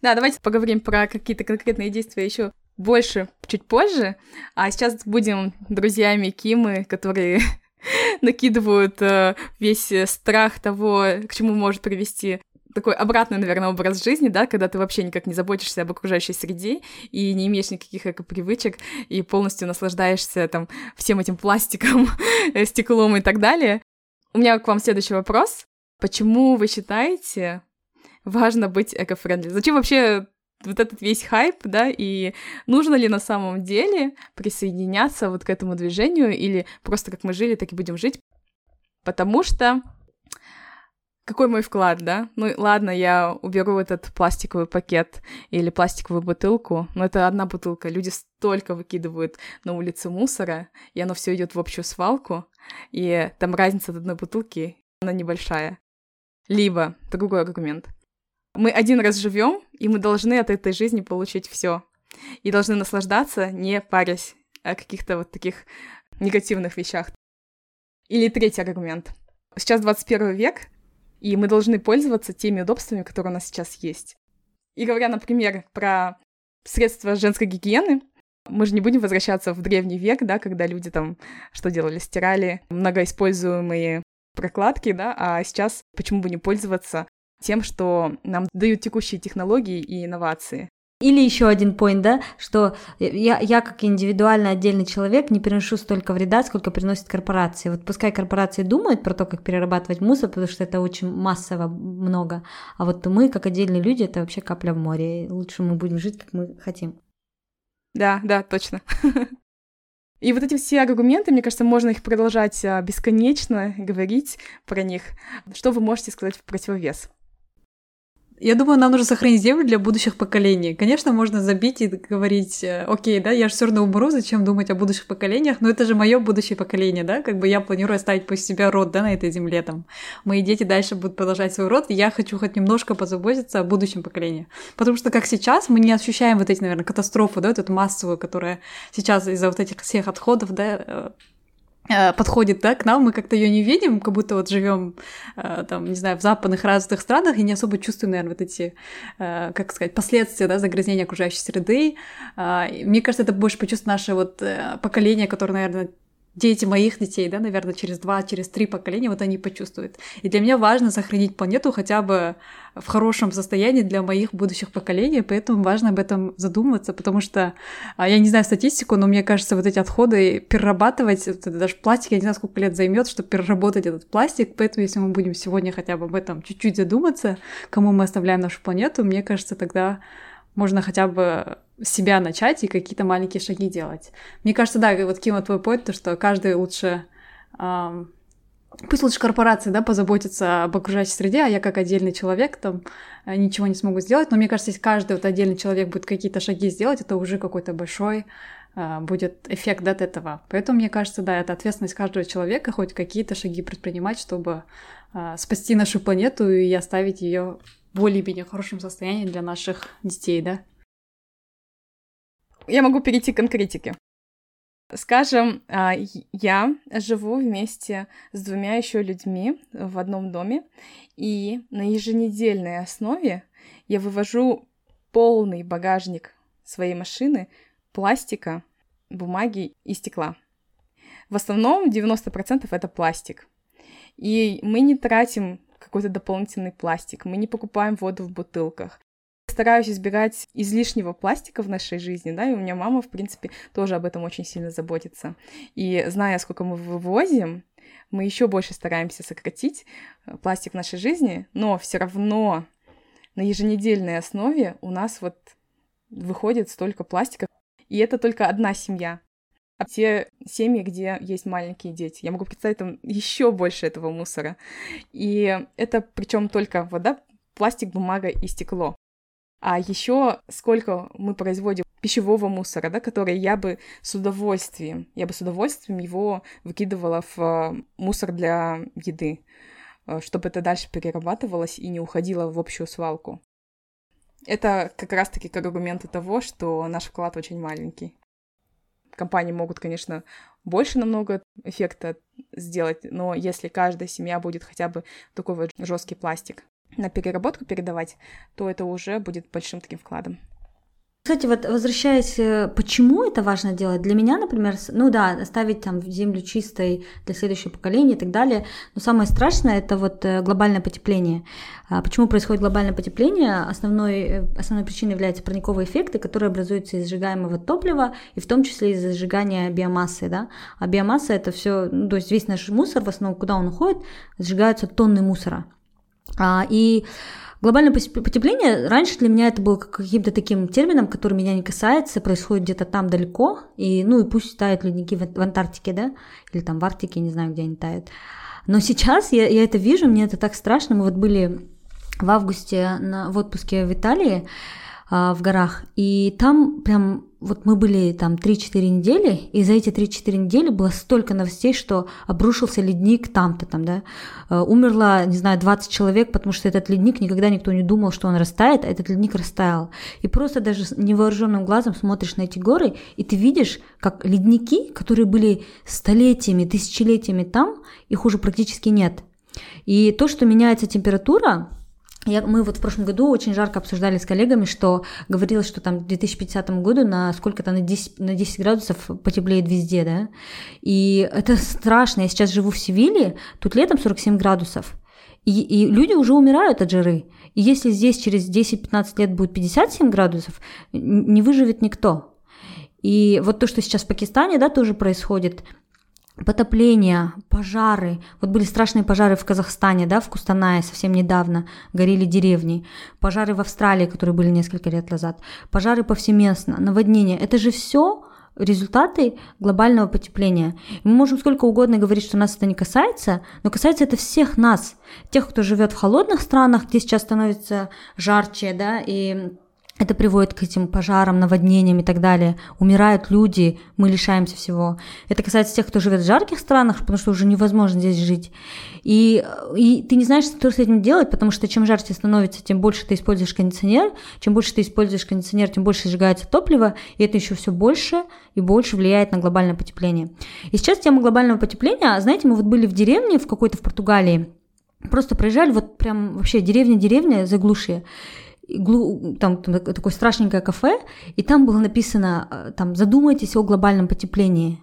Да, давайте поговорим про какие-то конкретные действия еще больше чуть позже. А сейчас будем друзьями Кимы, которые <laughs> накидывают э, весь страх того, к чему может привести такой обратный, наверное, образ жизни, да, когда ты вообще никак не заботишься об окружающей среде и не имеешь никаких эко-привычек и полностью наслаждаешься там всем этим пластиком, <laughs> стеклом и так далее. У меня к вам следующий вопрос. Почему вы считаете важно быть эко-френдли? Зачем вообще вот этот весь хайп, да, и нужно ли на самом деле присоединяться вот к этому движению или просто как мы жили, так и будем жить. Потому что какой мой вклад, да? Ну ладно, я уберу этот пластиковый пакет или пластиковую бутылку, но это одна бутылка. Люди столько выкидывают на улице мусора, и оно все идет в общую свалку, и там разница от одной бутылки, она небольшая. Либо другой аргумент. Мы один раз живем, и мы должны от этой жизни получить все. И должны наслаждаться, не парясь о каких-то вот таких негативных вещах. Или третий аргумент. Сейчас 21 век, и мы должны пользоваться теми удобствами, которые у нас сейчас есть. И говоря, например, про средства женской гигиены, мы же не будем возвращаться в древний век, да, когда люди там что делали, стирали многоиспользуемые прокладки, да, а сейчас почему бы не пользоваться тем, что нам дают текущие технологии и инновации. Или еще один point, да, что я, я как индивидуально отдельный человек не приношу столько вреда, сколько приносит корпорации. Вот пускай корпорации думают про то, как перерабатывать мусор, потому что это очень массово много, а вот мы, как отдельные люди, это вообще капля в море. Лучше мы будем жить, как мы хотим. Да, да, точно. И вот эти все аргументы, мне кажется, можно их продолжать а, бесконечно говорить про них. Что вы можете сказать в противовес? Я думаю, нам нужно сохранить землю для будущих поколений. Конечно, можно забить и говорить, э, окей, да, я же все равно умру, зачем думать о будущих поколениях, но это же мое будущее поколение, да, как бы я планирую оставить после себя род, да, на этой земле там. Мои дети дальше будут продолжать свой род, и я хочу хоть немножко позаботиться о будущем поколении. Потому что, как сейчас, мы не ощущаем вот эти, наверное, катастрофы, да, эту массовую, которая сейчас из-за вот этих всех отходов, да, Э, подходит да, к нам, мы как-то ее не видим, как будто вот живем э, там, не знаю, в западных развитых странах и не особо чувствуем, наверное, вот эти, э, как сказать, последствия да, загрязнения окружающей среды. Мне кажется, это больше почувствует наше вот поколение, которое, наверное, дети моих детей, да, наверное, через два, через три поколения вот они почувствуют. И для меня важно сохранить планету хотя бы в хорошем состоянии для моих будущих поколений, поэтому важно об этом задумываться, потому что а, я не знаю статистику, но мне кажется, вот эти отходы перерабатывать, это даже пластик, я не знаю, сколько лет займет, чтобы переработать этот пластик, поэтому если мы будем сегодня хотя бы об этом чуть-чуть задуматься, кому мы оставляем нашу планету, мне кажется, тогда можно хотя бы себя начать и какие-то маленькие шаги делать. Мне кажется, да, вот Кима, твой поинт, то, что каждый лучше... Эм, пусть лучше корпорации, да, позаботиться об окружающей среде, а я как отдельный человек там э, ничего не смогу сделать. Но мне кажется, если каждый вот отдельный человек будет какие-то шаги сделать, это уже какой-то большой э, будет эффект от этого. Поэтому, мне кажется, да, это ответственность каждого человека хоть какие-то шаги предпринимать, чтобы э, спасти нашу планету и оставить ее более-менее хорошем состоянии для наших детей, да я могу перейти к конкретике. Скажем, а, я живу вместе с двумя еще людьми в одном доме, и на еженедельной основе я вывожу полный багажник своей машины пластика, бумаги и стекла. В основном 90% это пластик. И мы не тратим какой-то дополнительный пластик, мы не покупаем воду в бутылках, стараюсь избегать излишнего пластика в нашей жизни, да, и у меня мама, в принципе, тоже об этом очень сильно заботится. И зная, сколько мы вывозим, мы еще больше стараемся сократить э, пластик в нашей жизни, но все равно на еженедельной основе у нас вот выходит столько пластика, и это только одна семья. А те семьи, где есть маленькие дети, я могу представить там еще больше этого мусора. И это причем только вода, пластик, бумага и стекло. А еще сколько мы производим пищевого мусора, да, который я бы с удовольствием, я бы с удовольствием его выкидывала в мусор для еды, э, чтобы это дальше перерабатывалось и не уходило в общую свалку. Это как раз-таки как аргументы того, что наш вклад очень маленький. Компании могут, конечно, больше намного эффекта сделать, но если каждая семья будет хотя бы такой вот жесткий пластик на переработку передавать, то это уже будет большим таким вкладом. Кстати, вот возвращаясь, э, почему это важно делать? Для меня, например, ну да, оставить там землю чистой для следующего поколения и так далее. Но самое страшное это вот э, глобальное потепление. А почему происходит глобальное потепление? Основной, э, основной причиной являются парниковые эффекты, которые образуются из сжигаемого топлива и в том числе из сжигания биомассы, да. А биомасса это все, ну, то есть весь наш мусор, в основном, куда он уходит, сжигаются тонны мусора. А, и Глобальное потепление, раньше для меня это было каким-то таким термином, который меня не касается, происходит где-то там далеко, и, ну и пусть тают ледники в, Антарктике, да, или там в Арктике, не знаю, где они тают. Но сейчас я, я это вижу, мне это так страшно. Мы вот были в августе на, в отпуске в Италии, в горах, и там прям вот мы были там 3-4 недели, и за эти 3-4 недели было столько новостей, что обрушился ледник там-то там, да, а, умерло, не знаю, 20 человек, потому что этот ледник никогда никто не думал, что он растает, а этот ледник растаял. И просто даже невооруженным глазом смотришь на эти горы, и ты видишь, как ледники, которые были столетиями, тысячелетиями там, их уже практически нет. И то, что меняется температура, я, мы вот в прошлом году очень жарко обсуждали с коллегами, что говорилось, что там к 2050 году на сколько-то на 10, на 10 градусов потеплеет везде, да. И это страшно. Я сейчас живу в Севиле, тут летом 47 градусов. И, и люди уже умирают от жары. И если здесь через 10-15 лет будет 57 градусов, не выживет никто. И вот то, что сейчас в Пакистане, да, тоже происходит – потопления, пожары. Вот были страшные пожары в Казахстане, да, в Кустанае совсем недавно, горели деревни. Пожары в Австралии, которые были несколько лет назад. Пожары повсеместно, наводнения. Это же все результаты глобального потепления. Мы можем сколько угодно говорить, что нас это не касается, но касается это всех нас, тех, кто живет в холодных странах, где сейчас становится жарче, да, и это приводит к этим пожарам, наводнениям и так далее. Умирают люди, мы лишаемся всего. Это касается тех, кто живет в жарких странах, потому что уже невозможно здесь жить. И, и ты не знаешь, что с этим делать, потому что чем жарче становится, тем больше ты используешь кондиционер. Чем больше ты используешь кондиционер, тем больше сжигается топливо, и это еще все больше и больше влияет на глобальное потепление. И сейчас тема глобального потепления, знаете, мы вот были в деревне в какой-то в Португалии, просто проезжали, вот прям вообще деревня-деревня заглушие там такое страшненькое кафе, и там было написано, э, там, задумайтесь о глобальном потеплении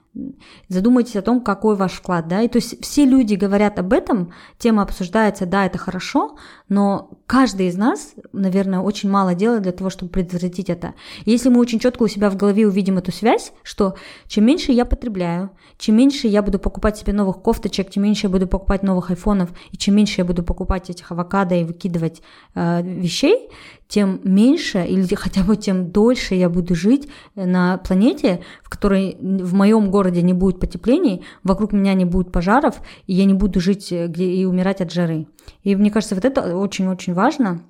задумайтесь о том, какой ваш вклад, да, и то есть все люди говорят об этом, тема обсуждается, да, это хорошо, но каждый из нас, наверное, очень мало делает для того, чтобы предотвратить это. Если мы очень четко у себя в голове увидим эту связь, что чем меньше я потребляю, чем меньше я буду покупать себе новых кофточек, чем меньше я буду покупать новых айфонов, и чем меньше я буду покупать этих авокадо и выкидывать э, вещей, тем меньше или хотя бы тем дольше я буду жить на планете, в которой в моем городе не будет потеплений, вокруг меня не будет пожаров, и я не буду жить э, где и умирать от жары. И мне кажется, вот это очень-очень важно,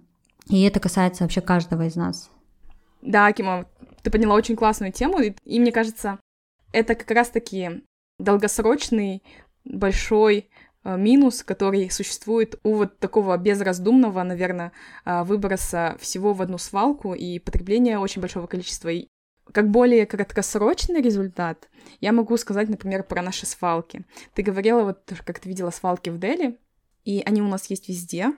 и это касается вообще каждого из нас. Да, Кима, ты подняла очень классную тему, и, и мне кажется, это как раз-таки долгосрочный большой э, минус, который существует у вот такого безраздумного, наверное, э, выброса всего в одну свалку и потребления очень большого количества как более краткосрочный результат, я могу сказать, например, про наши свалки. Ты говорила, вот как ты видела свалки в Дели, и они у нас есть везде.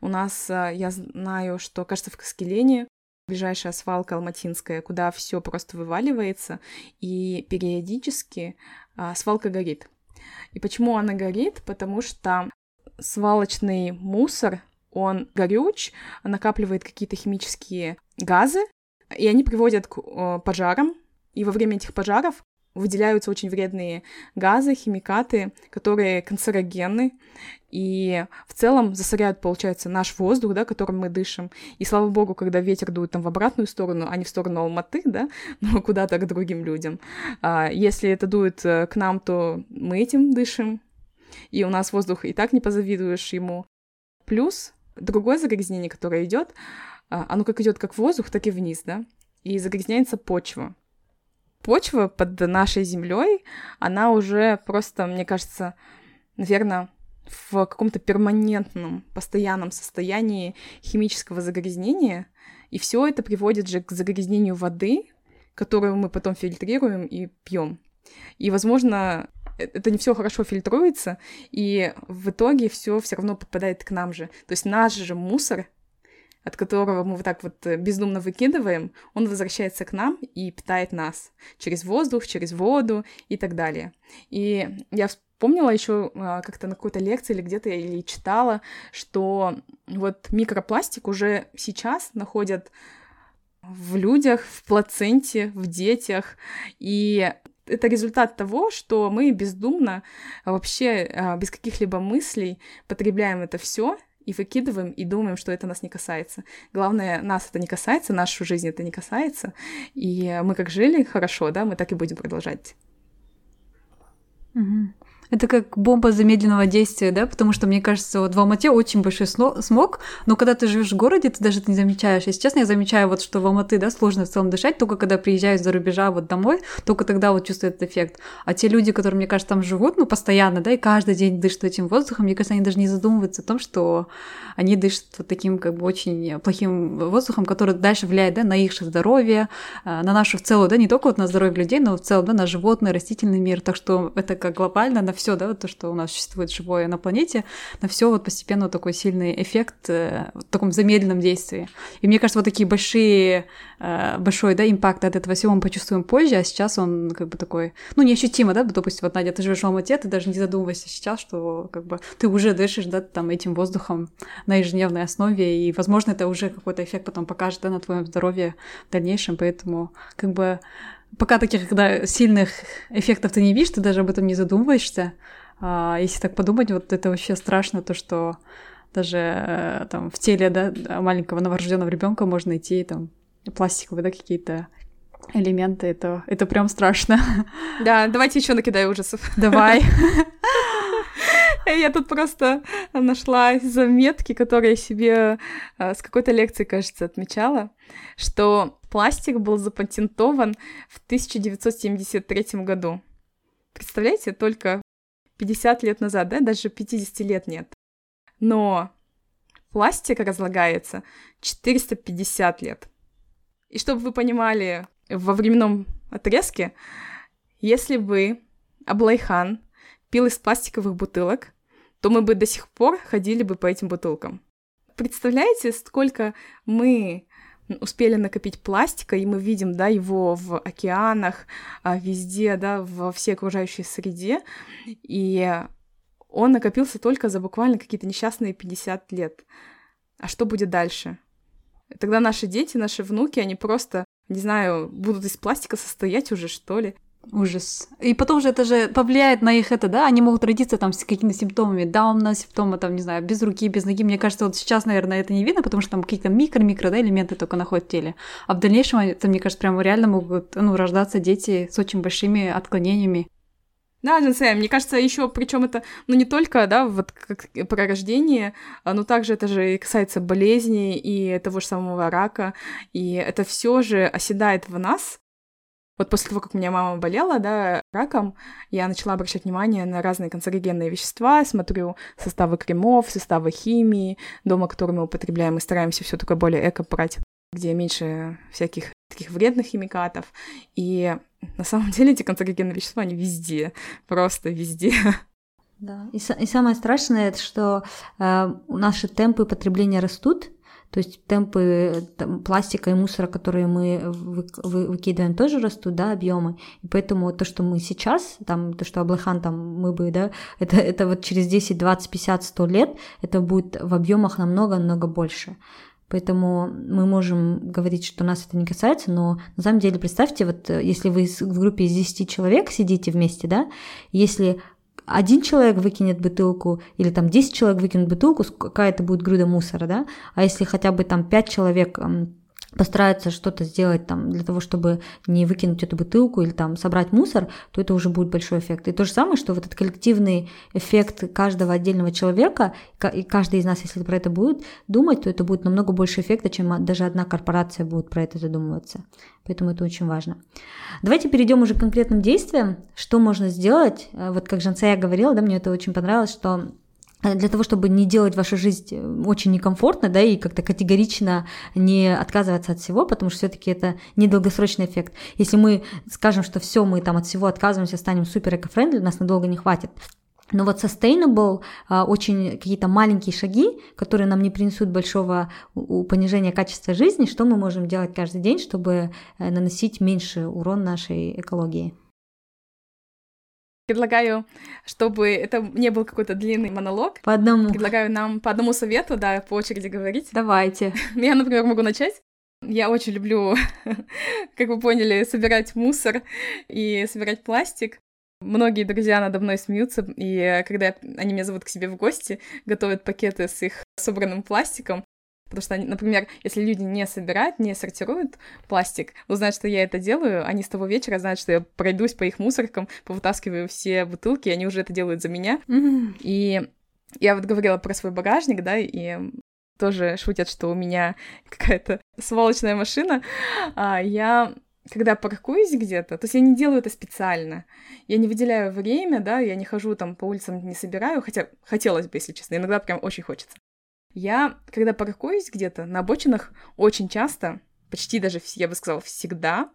У нас, э, я знаю, что, кажется, в Каскелене ближайшая свалка алматинская, куда все просто вываливается, и периодически а, свалка горит. И почему она горит? Потому что свалочный мусор, он горюч, накапливает какие-то химические газы, и они приводят к э, пожарам, и во время этих пожаров выделяются очень вредные газы, химикаты, которые канцерогенны, и в целом засоряют, получается, наш воздух, да, которым мы дышим. И слава богу, когда ветер дует там в обратную сторону, а не в сторону Алматы, да, <laughs> но куда-то к другим людям. А если это дует э, к нам, то мы этим дышим, и у нас воздух и так не позавидуешь ему. Плюс другое загрязнение, которое идет, а, оно как идет как воздух, так и вниз, да, и загрязняется почва. Почва под нашей землей, она уже просто, мне кажется, наверное, в каком-то перманентном, постоянном состоянии химического загрязнения, и все это приводит же к загрязнению воды, которую мы потом фильтрируем и пьем. И, возможно, э, это не все хорошо фильтруется, и в итоге все все равно попадает к нам же. То есть наш же мусор от которого мы вот так вот э, бездумно выкидываем, он возвращается к нам и питает нас через воздух, через воду и так далее. И я вспомнила еще а, как-то на какой-то лекции или где-то я или читала, что вот микропластик уже сейчас находят в людях, в плаценте, в детях, и это результат того, что мы бездумно, вообще а, без каких-либо мыслей потребляем это все, и выкидываем, и думаем, что это нас не касается. Главное, нас это не касается, нашу жизнь это не касается, и мы как жили хорошо, да, мы так и будем продолжать. Угу. Это как бомба замедленного действия, да, потому что, мне кажется, вот в Алмате очень большой смог, но когда ты живешь в городе, ты даже это не замечаешь. Если честно, я замечаю вот, что в Алматы, да, сложно в целом дышать, только когда приезжаю за рубежа вот домой, только тогда вот чувствую этот эффект. А те люди, которые, мне кажется, там живут, ну, постоянно, да, и каждый день дышат этим воздухом, мне кажется, они даже не задумываются о том, что они дышат вот таким как бы очень плохим воздухом, который дальше влияет, да, на их здоровье, а, на нашу в целом, да, не только вот на здоровье людей, но в целом, да, на животное, растительный мир. Так что это как глобально на все, да, то, что у нас существует живое на планете, на все вот постепенно такой сильный эффект э, в таком замедленном действии. И мне кажется, вот такие большие, э, большой, да, импакт от этого всего мы почувствуем позже, а сейчас он как бы такой, ну, неощутимо, да, допустим, вот, Надя, ты живешь в Алмате, ты даже не задумывайся сейчас, что как бы ты уже дышишь, да, там, этим воздухом на ежедневной основе, и, возможно, это уже какой-то эффект потом покажет, да, на твоем здоровье в дальнейшем, поэтому как бы пока таких когда сильных эффектов ты не видишь, ты даже об этом не задумываешься, а, если так подумать, вот это вообще страшно, то, что даже э, там в теле да, маленького новорожденного ребенка можно найти там пластиковые да, какие-то элементы, это, это прям страшно. Да, давайте еще накидаю ужасов. Давай. <laughs> <laughs> Я тут просто нашла заметки, которые я себе э, с какой-то лекции, кажется, отмечала, что пластик был запатентован в 1973 году. Представляете, только 50 лет назад, да, даже 50 лет нет. Но пластик разлагается 450 лет. И чтобы вы понимали, во временном отрезке, если бы Аблайхан пил из пластиковых бутылок, то мы бы до сих пор ходили бы по этим бутылкам. Представляете, сколько мы успели накопить пластика, и мы видим, да, его в океанах, а, везде, да, во всей окружающей среде, и он накопился только за буквально какие-то несчастные 50 лет. А что будет дальше? Тогда наши дети, наши внуки, они просто, не знаю, будут из пластика состоять уже, что ли. Ужас. И потом же это же повлияет на их это, да, они могут родиться там с какими-то симптомами, дауна, симптомы там, не знаю, без руки, без ноги. Мне кажется, вот сейчас, наверное, это не видно, потому что там какие-то микро-микро, да, элементы только находят в теле. А в дальнейшем, это, мне кажется, прямо реально могут, ну, рождаться дети с очень большими отклонениями. Да, Джинсей, мне кажется, еще причем это, ну, не только, да, вот как про рождение, а, но также это же и касается болезней и того же самого рака, и это все же оседает в нас, вот после того, как у меня мама болела, да, раком, я начала обращать внимание на разные канцерогенные вещества, смотрю составы кремов, составы химии, дома, которые мы употребляем, мы стараемся все такое более эко брать, где меньше всяких таких вредных химикатов. И на самом <laughs> деле эти канцерогенные вещества, они везде, просто везде. Да, и, и самое страшное, это что э, наши темпы потребления растут, то есть темпы там, пластика и мусора, которые мы вы, вы, выкидываем, тоже растут, да, объемы. И поэтому то, что мы сейчас, там, то, что Аблахан, там, мы бы, да, это, это вот через 10, 20, 50, 100 лет, это будет в объемах намного-намного больше. Поэтому мы можем говорить, что нас это не касается, но на самом деле представьте, вот если вы в группе из 10 человек сидите вместе, да, если один человек выкинет бутылку, или там 10 человек выкинут бутылку, какая это будет груда мусора, да? А если хотя бы там 5 человек постараются что-то сделать там для того, чтобы не выкинуть эту бутылку или там собрать мусор, то это уже будет большой эффект. И то же самое, что вот этот коллективный эффект каждого отдельного человека, и каждый из нас, если про это будет думать, то это будет намного больше эффекта, чем даже одна корпорация будет про это задумываться. Поэтому это очень важно. Давайте перейдем уже к конкретным действиям. Что можно сделать? Э, вот как Жансая говорила, да, мне это очень понравилось, что для того, чтобы не делать вашу жизнь э, очень некомфортно, да, и как-то категорично не отказываться от всего, потому что все-таки это недолгосрочный эффект. Если мы скажем, что все, мы там от всего отказываемся, станем супер эко-френдли, нас надолго не хватит. Но вот sustainable, а, очень какие-то маленькие шаги, которые нам не принесут большого понижения качества жизни, что мы можем делать каждый день, чтобы э, наносить меньше урон нашей экологии. Предлагаю, чтобы это не был какой-то длинный монолог. По одному. Предлагаю нам по одному совету, да, по очереди говорить. Давайте. <laughs> Я, например, могу начать. Я очень люблю, <laughs> как вы поняли, собирать мусор и собирать пластик. Многие друзья надо мной смеются, и когда они меня зовут к себе в гости, готовят пакеты с их собранным пластиком, Потому что, например, если люди не собирают, не сортируют пластик, узнают, что я это делаю, они с того вечера знают, что я пройдусь по их мусоркам, повытаскиваю все бутылки, и они уже это делают за меня. Mm-hmm. И я вот говорила про свой багажник, да, и тоже шутят, что у меня какая-то сволочная машина. А я когда паркуюсь где-то, то есть я не делаю это специально. Я не выделяю время, да, я не хожу там по улицам, не собираю, хотя хотелось бы, если честно, иногда прям очень хочется. Я, когда паркуюсь где-то на обочинах, очень часто, почти даже, я бы сказала, всегда,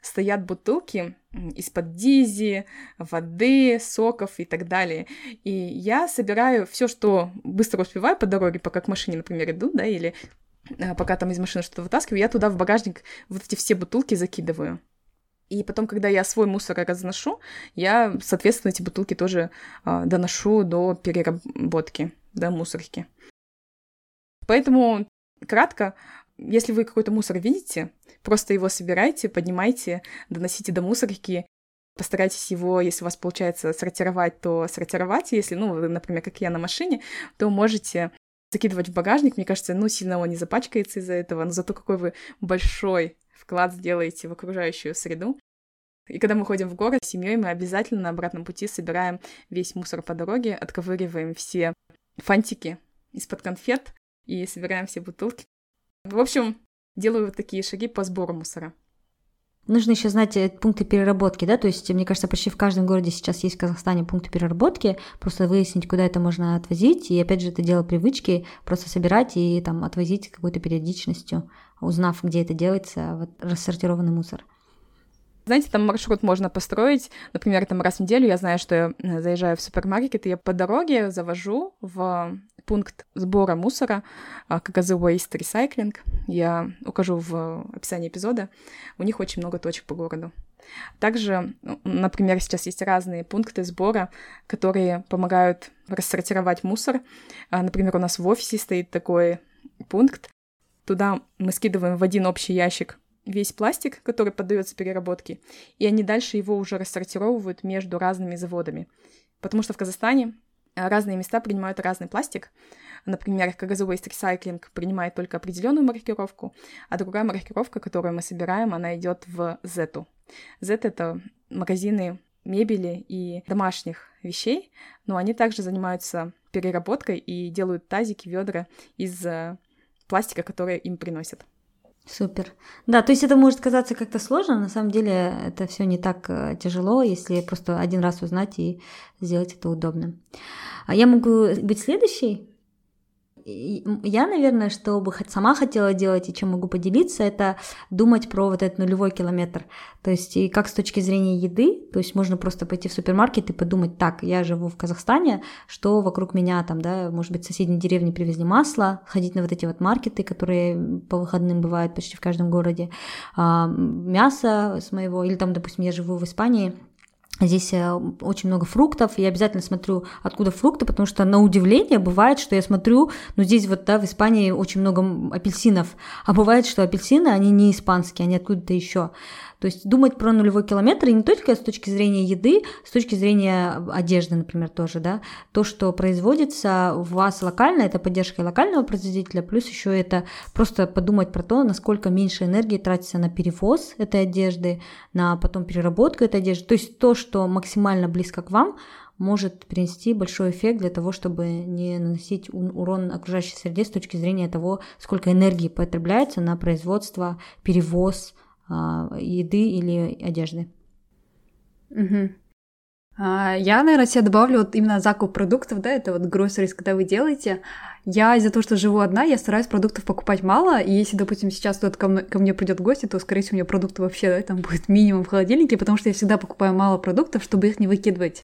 стоят бутылки из-под дизи, воды, соков и так далее. И я собираю все, что быстро успеваю по дороге, пока к машине, например, иду, да, или а, пока там из машины что-то вытаскиваю, я туда в багажник вот эти все бутылки закидываю. И потом, когда я свой мусор разношу, я, соответственно, эти бутылки тоже э, доношу до переработки, до мусорки. Поэтому, кратко, если вы какой-то мусор видите, просто его собирайте, поднимайте, доносите до мусорки, постарайтесь его, если у вас получается сортировать, то сортировать. Если, ну, например, как я на машине, то можете закидывать в багажник. Мне кажется, ну, сильно он не запачкается из-за этого, но зато какой вы большой вклад сделаете в окружающую среду. И когда мы ходим в город с семьей, мы обязательно на обратном пути собираем весь мусор по дороге, отковыриваем все фантики из-под конфет и собираем все бутылки. В общем, делаю вот такие шаги по сбору мусора. Нужно еще знать э, пункты переработки, да, то есть, мне кажется, почти в каждом городе сейчас есть в Казахстане пункты переработки, просто выяснить, куда это можно отвозить, и опять же, это дело привычки, просто собирать и там отвозить какой-то периодичностью, узнав, где это делается, вот рассортированный мусор. Знаете, там маршрут можно построить. Например, там раз в неделю я знаю, что я э, заезжаю в супермаркет, и я по дороге завожу в пункт сбора мусора Kakazu Waste Recycling. Я укажу в описании эпизода. У них очень много точек по городу. Также, ну, например, сейчас есть разные пункты сбора, которые помогают рассортировать мусор. А, например, у нас в офисе стоит такой пункт. Туда мы скидываем в один общий ящик весь пластик, который поддается переработке, и они дальше его уже рассортировывают между разными заводами. Потому что в Казахстане э, разные места принимают разный пластик. Например, Kagazu Waste принимает только определенную маркировку, а другая маркировка, которую мы собираем, она идет в Z. Z — это магазины мебели и домашних вещей, но они также занимаются переработкой и делают тазики, ведра из э, пластика, который им приносят. Супер. Да, то есть это может казаться как-то сложно, на самом деле это все не так э, тяжело, если просто один раз узнать и сделать это удобно. А я могу быть следующей? Я, наверное, что бы сама хотела делать и чем могу поделиться, это думать про вот этот нулевой километр. То есть и как с точки зрения еды, то есть можно просто пойти в супермаркет и подумать, так, я живу в Казахстане, что вокруг меня там, да, может быть, в соседней деревне привезли масло, ходить на вот эти вот маркеты, которые по выходным бывают почти в каждом городе, а, мясо с моего, или там, допустим, я живу в Испании, Здесь э, очень много фруктов, я обязательно смотрю, откуда фрукты, потому что на удивление бывает, что я смотрю, ну здесь вот, да, в Испании очень много апельсинов, а бывает, что апельсины, они не испанские, они откуда-то еще. То есть думать про нулевой километр и не только с точки зрения еды, с точки зрения одежды, например, тоже, да, то, что производится у вас локально, это поддержка локального производителя, плюс еще это просто подумать про то, насколько меньше энергии тратится на перевоз этой одежды, на потом переработку этой одежды, то есть то, что максимально близко к вам, может принести большой эффект для того, чтобы не наносить урон окружающей среде с точки зрения того, сколько энергии потребляется на производство, перевоз, еды или одежды. Угу. А, я, наверное, себе добавлю вот именно закуп продуктов, да, это вот groceries, когда вы делаете. Я из-за того, что живу одна, я стараюсь продуктов покупать мало, и если, допустим, сейчас кто-то ко, ко мне придет в гости, то, скорее всего, у меня продукты вообще, да, там <laughs> будет минимум в холодильнике, потому что я всегда покупаю мало продуктов, чтобы их не выкидывать.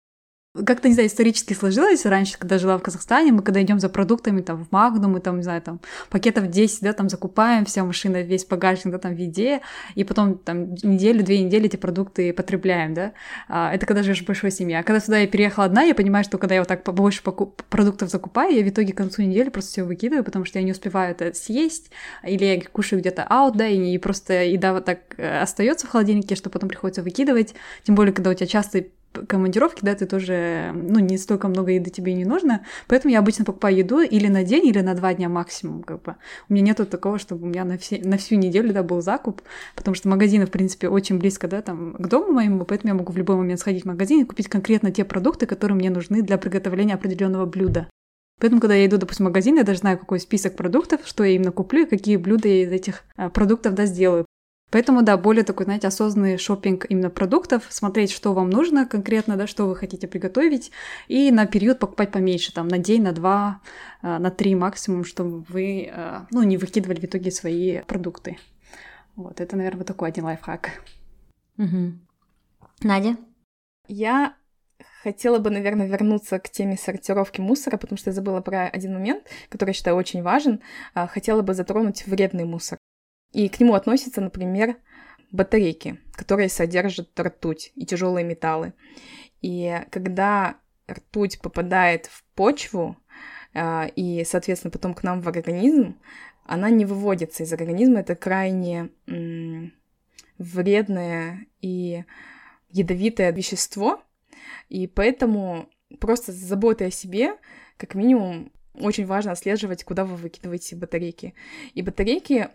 Как-то, не знаю, исторически сложилось раньше, когда жила в Казахстане, мы когда идем за продуктами там в Магну, мы там, не знаю, там пакетов 10, да, там закупаем, вся машина, весь багажник, да, там в еде, и потом там неделю, две недели эти продукты потребляем, да. А, это когда живешь в большой семье. А когда сюда я переехала одна, я понимаю, что когда я вот так побольше покуп... продуктов закупаю, я в итоге к концу недели просто все выкидываю, потому что я не успеваю это съесть, или я кушаю где-то аут, да, и просто еда вот так э, остается в холодильнике, что потом приходится выкидывать. Тем более, когда у тебя часто командировке, да, ты тоже, ну, не столько много еды тебе не нужно, поэтому я обычно покупаю еду или на день, или на два дня максимум, как бы. У меня нету такого, чтобы у меня на, все, на всю неделю, да, был закуп, потому что магазины, в принципе, очень близко, да, там, к дому моему, поэтому я могу в любой момент сходить в магазин и купить конкретно те продукты, которые мне нужны для приготовления определенного блюда. Поэтому, когда я иду, допустим, в магазин, я даже знаю, какой список продуктов, что я именно куплю и какие блюда я из этих а, продуктов, да, сделаю. Поэтому, да, более такой, знаете, осознанный шопинг именно продуктов, смотреть, что вам нужно конкретно, да, что вы хотите приготовить, и на период покупать поменьше, там, на день, на два, а, на три максимум, чтобы вы, а, ну, не выкидывали в итоге свои продукты. Вот, это, наверное, такой один лайфхак. Угу. Надя? Я хотела бы, наверное, вернуться к теме сортировки мусора, потому что я забыла про один момент, который я считаю очень важен. А, хотела бы затронуть вредный мусор. И к нему относятся, например, батарейки, которые содержат ртуть и тяжелые металлы. И когда ртуть попадает в почву а, и, соответственно, потом к нам в организм, она не выводится из организма. Это крайне вредное и ядовитое вещество. И поэтому просто заботой о себе, как минимум, очень важно отслеживать, куда вы выкидываете батарейки. И батарейки,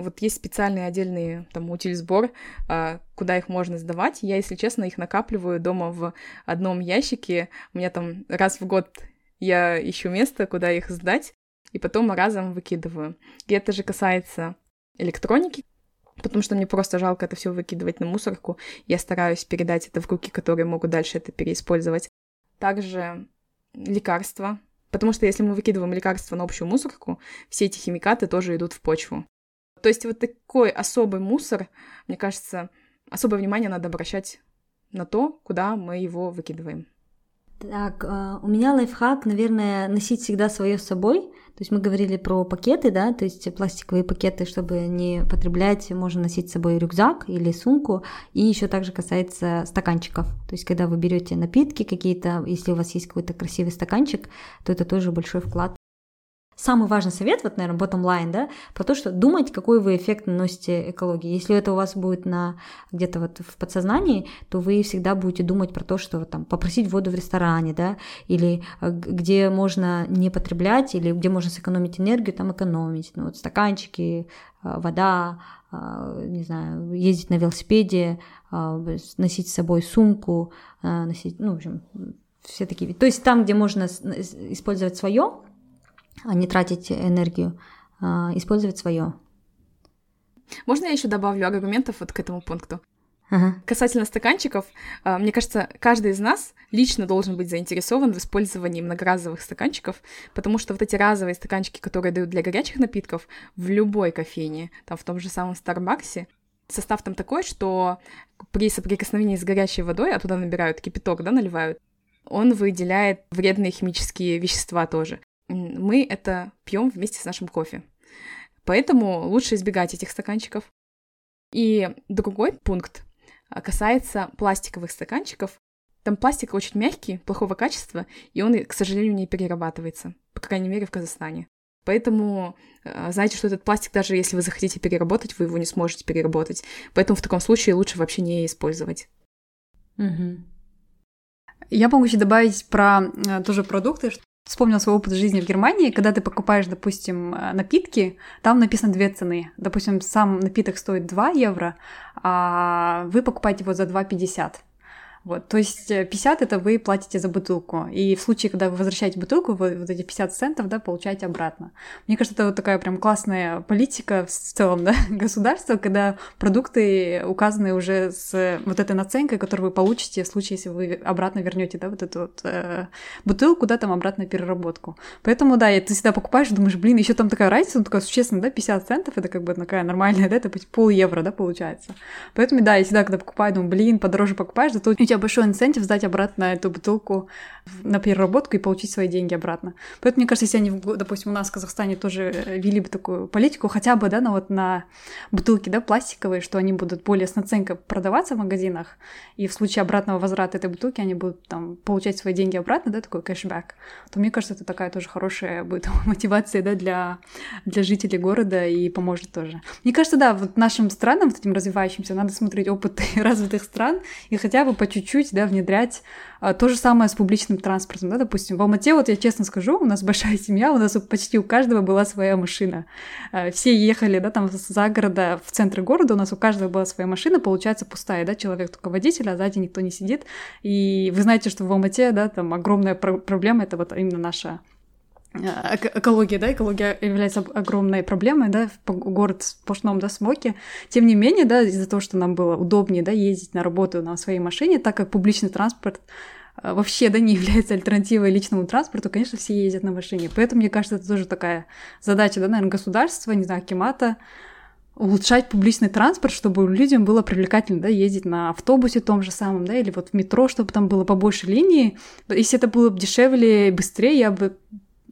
вот есть специальные отдельные там утиль-сбор, а, куда их можно сдавать. Я, если честно, их накапливаю дома в одном ящике. У меня там раз в год я ищу место, куда их сдать, и потом разом выкидываю. И это же касается электроники, потому что мне просто жалко это все выкидывать на мусорку. Я стараюсь передать это в руки, которые могут дальше это переиспользовать. Также лекарства, Потому что если мы выкидываем лекарства на общую мусорку, все эти химикаты тоже идут в почву. То есть вот такой особый мусор, мне кажется, особое внимание надо обращать на то, куда мы его выкидываем. Так, а, у меня лайфхак, наверное, носить всегда свое с собой. То есть мы говорили про пакеты, да, то есть пластиковые пакеты, чтобы не потреблять, можно носить с собой рюкзак или сумку. И еще также касается стаканчиков. То есть когда вы берете напитки какие-то, если у вас есть какой-то красивый стаканчик, то это тоже большой вклад самый важный совет, вот, наверное, bottom line, да, про то, что думать, какой вы эффект наносите экологии. Если это у вас будет на где-то вот в подсознании, то вы всегда будете думать про то, что там попросить воду в ресторане, да, или э, где можно не потреблять, или где можно сэкономить энергию, там экономить. Ну, вот стаканчики, э, вода, э, не знаю, ездить на велосипеде, носить с собой сумку, носить, ну, в общем, все такие. То есть там, где можно использовать свое, а не тратить энергию, а использовать свое. Можно я еще добавлю аргументов вот к этому пункту? Ага. Касательно стаканчиков, а, мне кажется, каждый из нас лично должен быть заинтересован в использовании многоразовых стаканчиков, потому что вот эти разовые стаканчики, которые дают для горячих напитков в любой кофейне, там в том же самом Старбаксе, состав там такой, что при соприкосновении с горячей водой, а туда набирают кипяток, да, наливают, он выделяет вредные химические вещества тоже мы это пьем вместе с нашим кофе. Поэтому лучше избегать этих стаканчиков. И другой пункт а, касается пластиковых стаканчиков. Там пластик очень мягкий, плохого качества, и он, к сожалению, не перерабатывается, по крайней мере, в Казахстане. Поэтому а, знаете, что этот пластик, даже если вы захотите переработать, вы его не сможете переработать. Поэтому в таком случае лучше вообще не использовать. Угу. Я могу еще добавить про э, тоже продукты, вспомнил свой опыт жизни в Германии, когда ты покупаешь, допустим, э, напитки, там написано две цены. Допустим, сам напиток стоит 2 евро, а вы покупаете его за 2,50. Вот, то есть 50 э, это вы платите за бутылку. И в случае, когда вы возвращаете бутылку, вы вот эти 50 центов, да, получаете обратно. Мне кажется, это вот такая прям классная политика в целом, да, <laughs> государства, когда продукты указаны уже с вот этой наценкой, которую вы получите в случае, если вы обратно вернете, да, вот эту вот э, бутылку, да, там обратно переработку. Поэтому, да, ты всегда покупаешь, думаешь, блин, еще там такая разница, ну такая существенная, да, 50 центов, это как бы такая нормальная, <laughs> да, это пол евро, да, получается. Поэтому, да, я всегда, когда покупаю, думаю, блин, подороже покупаешь, зато у тебя большой инцентив сдать обратно эту бутылку на переработку и получить свои деньги обратно. Поэтому, мне кажется, если они, допустим, у нас в Казахстане тоже э, вели бы такую политику, хотя бы, да, на вот на бутылки, да, пластиковые, что они будут более с наценкой продаваться в магазинах, и в случае обратного возврата этой бутылки они будут там получать свои деньги обратно, да, такой кэшбэк, то мне кажется, это такая тоже хорошая будет <laughs> мотивация, да, для, для жителей города и поможет тоже. Мне кажется, да, вот нашим странам, вот этим развивающимся, надо смотреть опыт <laughs> развитых стран и хотя бы по чуть чуть-чуть, да, внедрять. А, то же самое с публичным транспортом, да, допустим. В Алмате, вот я честно скажу, у нас большая семья, у нас почти у каждого была своя машина. А, все ехали, да, там за города в центр города, у нас у каждого была своя машина, получается пустая, да, человек только водитель, а сзади никто не сидит. И вы знаете, что в Алмате, да, там огромная проблема, это вот именно наша экология, да, экология является огромной проблемой, да, город сплошном, да, смоке. Тем не менее, да, из-за того, что нам было удобнее, да, ездить на работу на своей машине, так как публичный транспорт э, вообще, да, не <laughs> является альтернативой личному транспорту, конечно, все ездят на машине. Поэтому, мне кажется, это тоже такая задача, да, наверное, государства, не знаю, Кемата, улучшать публичный транспорт, чтобы людям было привлекательно, да, ездить на автобусе том же самом, да, или вот в метро, чтобы там было побольше линий. Если это было бы дешевле и быстрее, я бы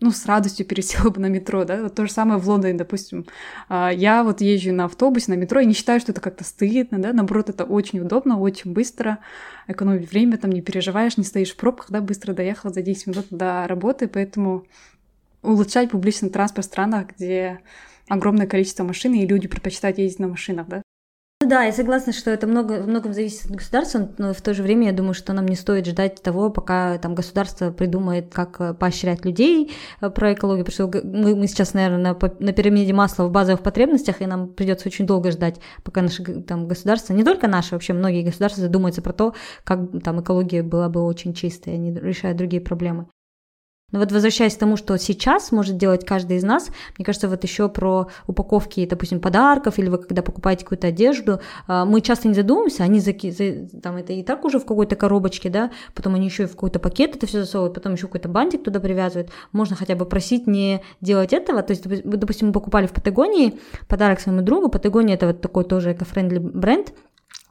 ну, с радостью пересела бы на метро, да, то же самое в Лондоне, допустим. А, я вот езжу на автобусе, на метро, и не считаю, что это как-то стыдно, да, наоборот, это очень удобно, очень быстро, экономить время, там, не переживаешь, не стоишь в пробках, да, быстро доехал за 10 минут до работы, поэтому улучшать публичный транспорт в странах, где огромное количество машин, и люди предпочитают ездить на машинах, да, да, я согласна, что это много, многом зависит от государства, но в то же время я думаю, что нам не стоит ждать того, пока там государство придумает, как э, поощрять людей э, про экологию, потому что мы, мы сейчас, наверное, на, на пирамиде масла в базовых потребностях, и нам придется очень долго ждать, пока наше там государство, не только наше, вообще многие государства задумаются про то, как там экология была бы очень чистой, они решают другие проблемы. Но вот возвращаясь к тому, что сейчас может делать каждый из нас, мне кажется, вот еще про упаковки, допустим, подарков, или вы когда покупаете какую-то одежду, а, мы часто не задумываемся, они за, за, там это и так уже в какой-то коробочке, да, потом они еще и в какой-то пакет это все засовывают, потом еще какой-то бантик туда привязывают. Можно хотя бы просить не делать этого. То есть, допустим, мы покупали в Патагонии подарок своему другу. Патагония это вот такой тоже эко-френдли бренд,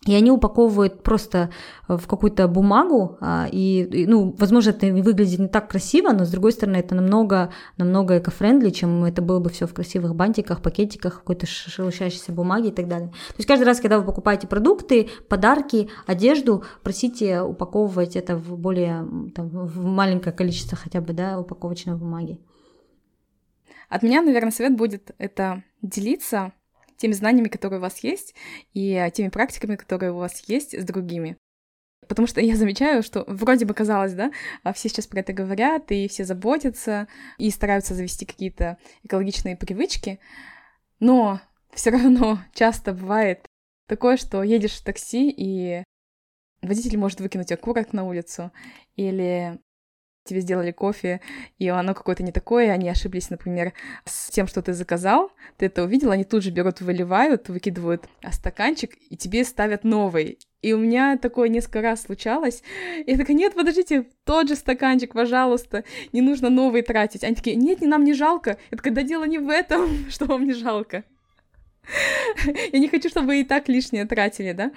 и они упаковывают просто э, в какую-то бумагу, а, и, и, ну, возможно, это выглядит не так красиво, но, с другой стороны, это намного, намного эко-френдли, чем это было бы все в красивых бантиках, пакетиках, какой-то шелушащейся бумаге и так далее. То есть каждый раз, когда вы покупаете продукты, подарки, одежду, просите упаковывать это в более, там, в маленькое количество хотя бы, да, упаковочной бумаги. От меня, наверное, совет будет это делиться теми знаниями, которые у вас есть, и теми практиками, которые у вас есть с другими. Потому что я замечаю, что вроде бы казалось, да, а все сейчас про это говорят, и все заботятся, и стараются завести какие-то экологичные привычки, но все <laughs> равно часто бывает такое, что едешь в такси, и водитель может выкинуть окурок на улицу, или тебе сделали кофе, и оно какое-то не такое, они ошиблись, например, с тем, что ты заказал, ты это увидел, они тут же берут, выливают, выкидывают стаканчик, и тебе ставят новый. И у меня такое несколько раз случалось. Я такая, нет, подождите, тот же стаканчик, пожалуйста, не нужно новый тратить. Они такие, нет, нам не жалко. Это когда дело не в этом, <laughs> что вам не жалко. <laughs> Я не хочу, чтобы вы и так лишнее тратили, да?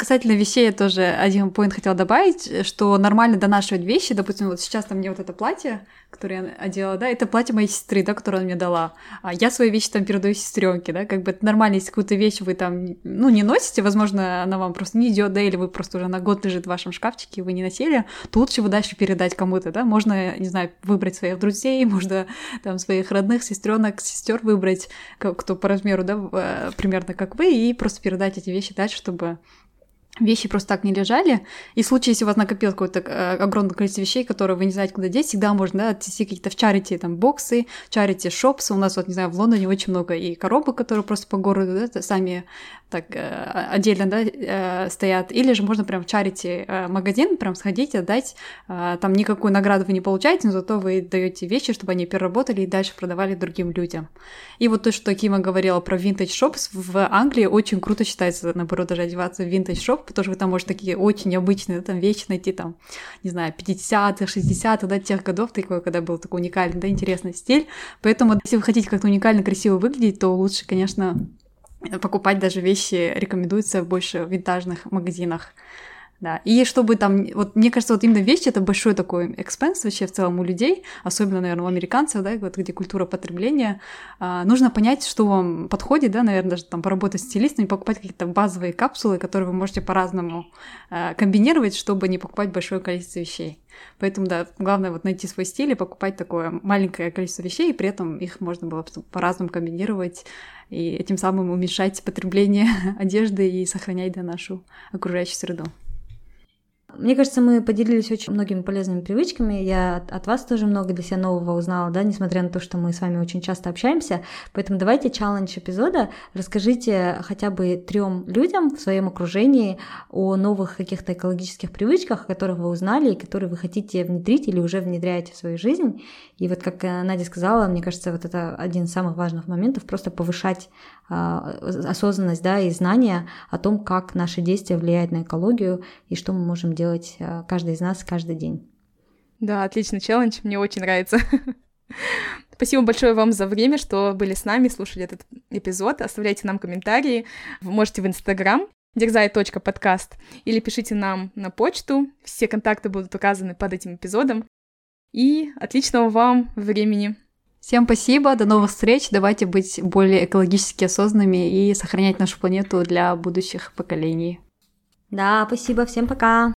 Касательно вещей, я тоже один поинт хотела добавить, что нормально донашивать вещи. Допустим, вот сейчас там мне вот это платье, которое я одела, да, это платье моей сестры, да, которое она мне дала. А я свои вещи там передаю сестренке, да, как бы это нормально, если какую-то вещь вы там, ну, не носите, возможно, она вам просто не идет, да, или вы просто уже на год лежит в вашем шкафчике, вы не носили, то лучше вы дальше передать кому-то, да. Можно, не знаю, выбрать своих друзей, <laughs> можно там своих родных, сестренок, сестер выбрать, кто по размеру, да, э, примерно как вы, и просто передать эти вещи дальше, чтобы вещи просто так не лежали. И в случае, если у вас накопилось какое-то э, огромное количество вещей, которые вы не знаете, куда деть, всегда можно да, отнести какие-то в чарите там боксы, чарите шопсы. У нас вот, не знаю, в Лондоне очень много и коробок, которые просто по городу да, сами так э, отдельно да, э, стоят. Или же можно прям в чарите магазин прям сходить, отдать. Там никакую награду вы не получаете, но зато вы даете вещи, чтобы они переработали и дальше продавали другим людям. И вот то, что Кима говорила про vintage shops, в Англии очень круто считается, наоборот, даже одеваться в vintage shop, потому что вы там можете такие очень обычные там вещи найти, там, не знаю, 50-х, 60-х, да, тех годов, такой, когда был такой уникальный, да, интересный стиль. Поэтому, если вы хотите как-то уникально красиво выглядеть, то лучше, конечно, покупать даже вещи рекомендуется больше в винтажных магазинах. Да, и чтобы там, вот мне кажется, вот именно вещи это большой такой экспенс вообще в целом у людей, особенно, наверное, у американцев, да, вот где культура потребления, а, нужно понять, что вам подходит, да, наверное, даже там поработать с стилистами, покупать какие-то базовые капсулы, которые вы можете по-разному а, комбинировать, чтобы не покупать большое количество вещей. Поэтому, да, главное вот найти свой стиль и покупать такое маленькое количество вещей, и при этом их можно было по-разному комбинировать, и этим самым уменьшать потребление <laughs> одежды и сохранять да, нашу окружающую среду. Мне кажется, мы поделились очень многими полезными привычками. Я от вас тоже много для себя нового узнала, да, несмотря на то, что мы с вами очень часто общаемся. Поэтому давайте челлендж эпизода. Расскажите хотя бы трем людям в своем окружении о новых каких-то экологических привычках, о которых вы узнали и которые вы хотите внедрить или уже внедряете в свою жизнь. И вот как э, Надя сказала, мне кажется, вот это один из самых важных моментов, просто повышать а, осознанность да, и знания о том, как наши действия влияют на экологию и что мы можем делать а, каждый из нас каждый день. Да, отличный челлендж, мне очень нравится. <laughs> Спасибо большое вам за время, что были с нами, слушали этот эпизод. Оставляйте нам комментарии. Вы можете в Инстаграм дерзай.подкаст или пишите нам на почту. Все контакты будут указаны под этим эпизодом. И отличного вам времени! Всем спасибо, до новых встреч. Давайте быть более экологически осознанными и сохранять нашу планету для будущих поколений. Да, спасибо, всем пока.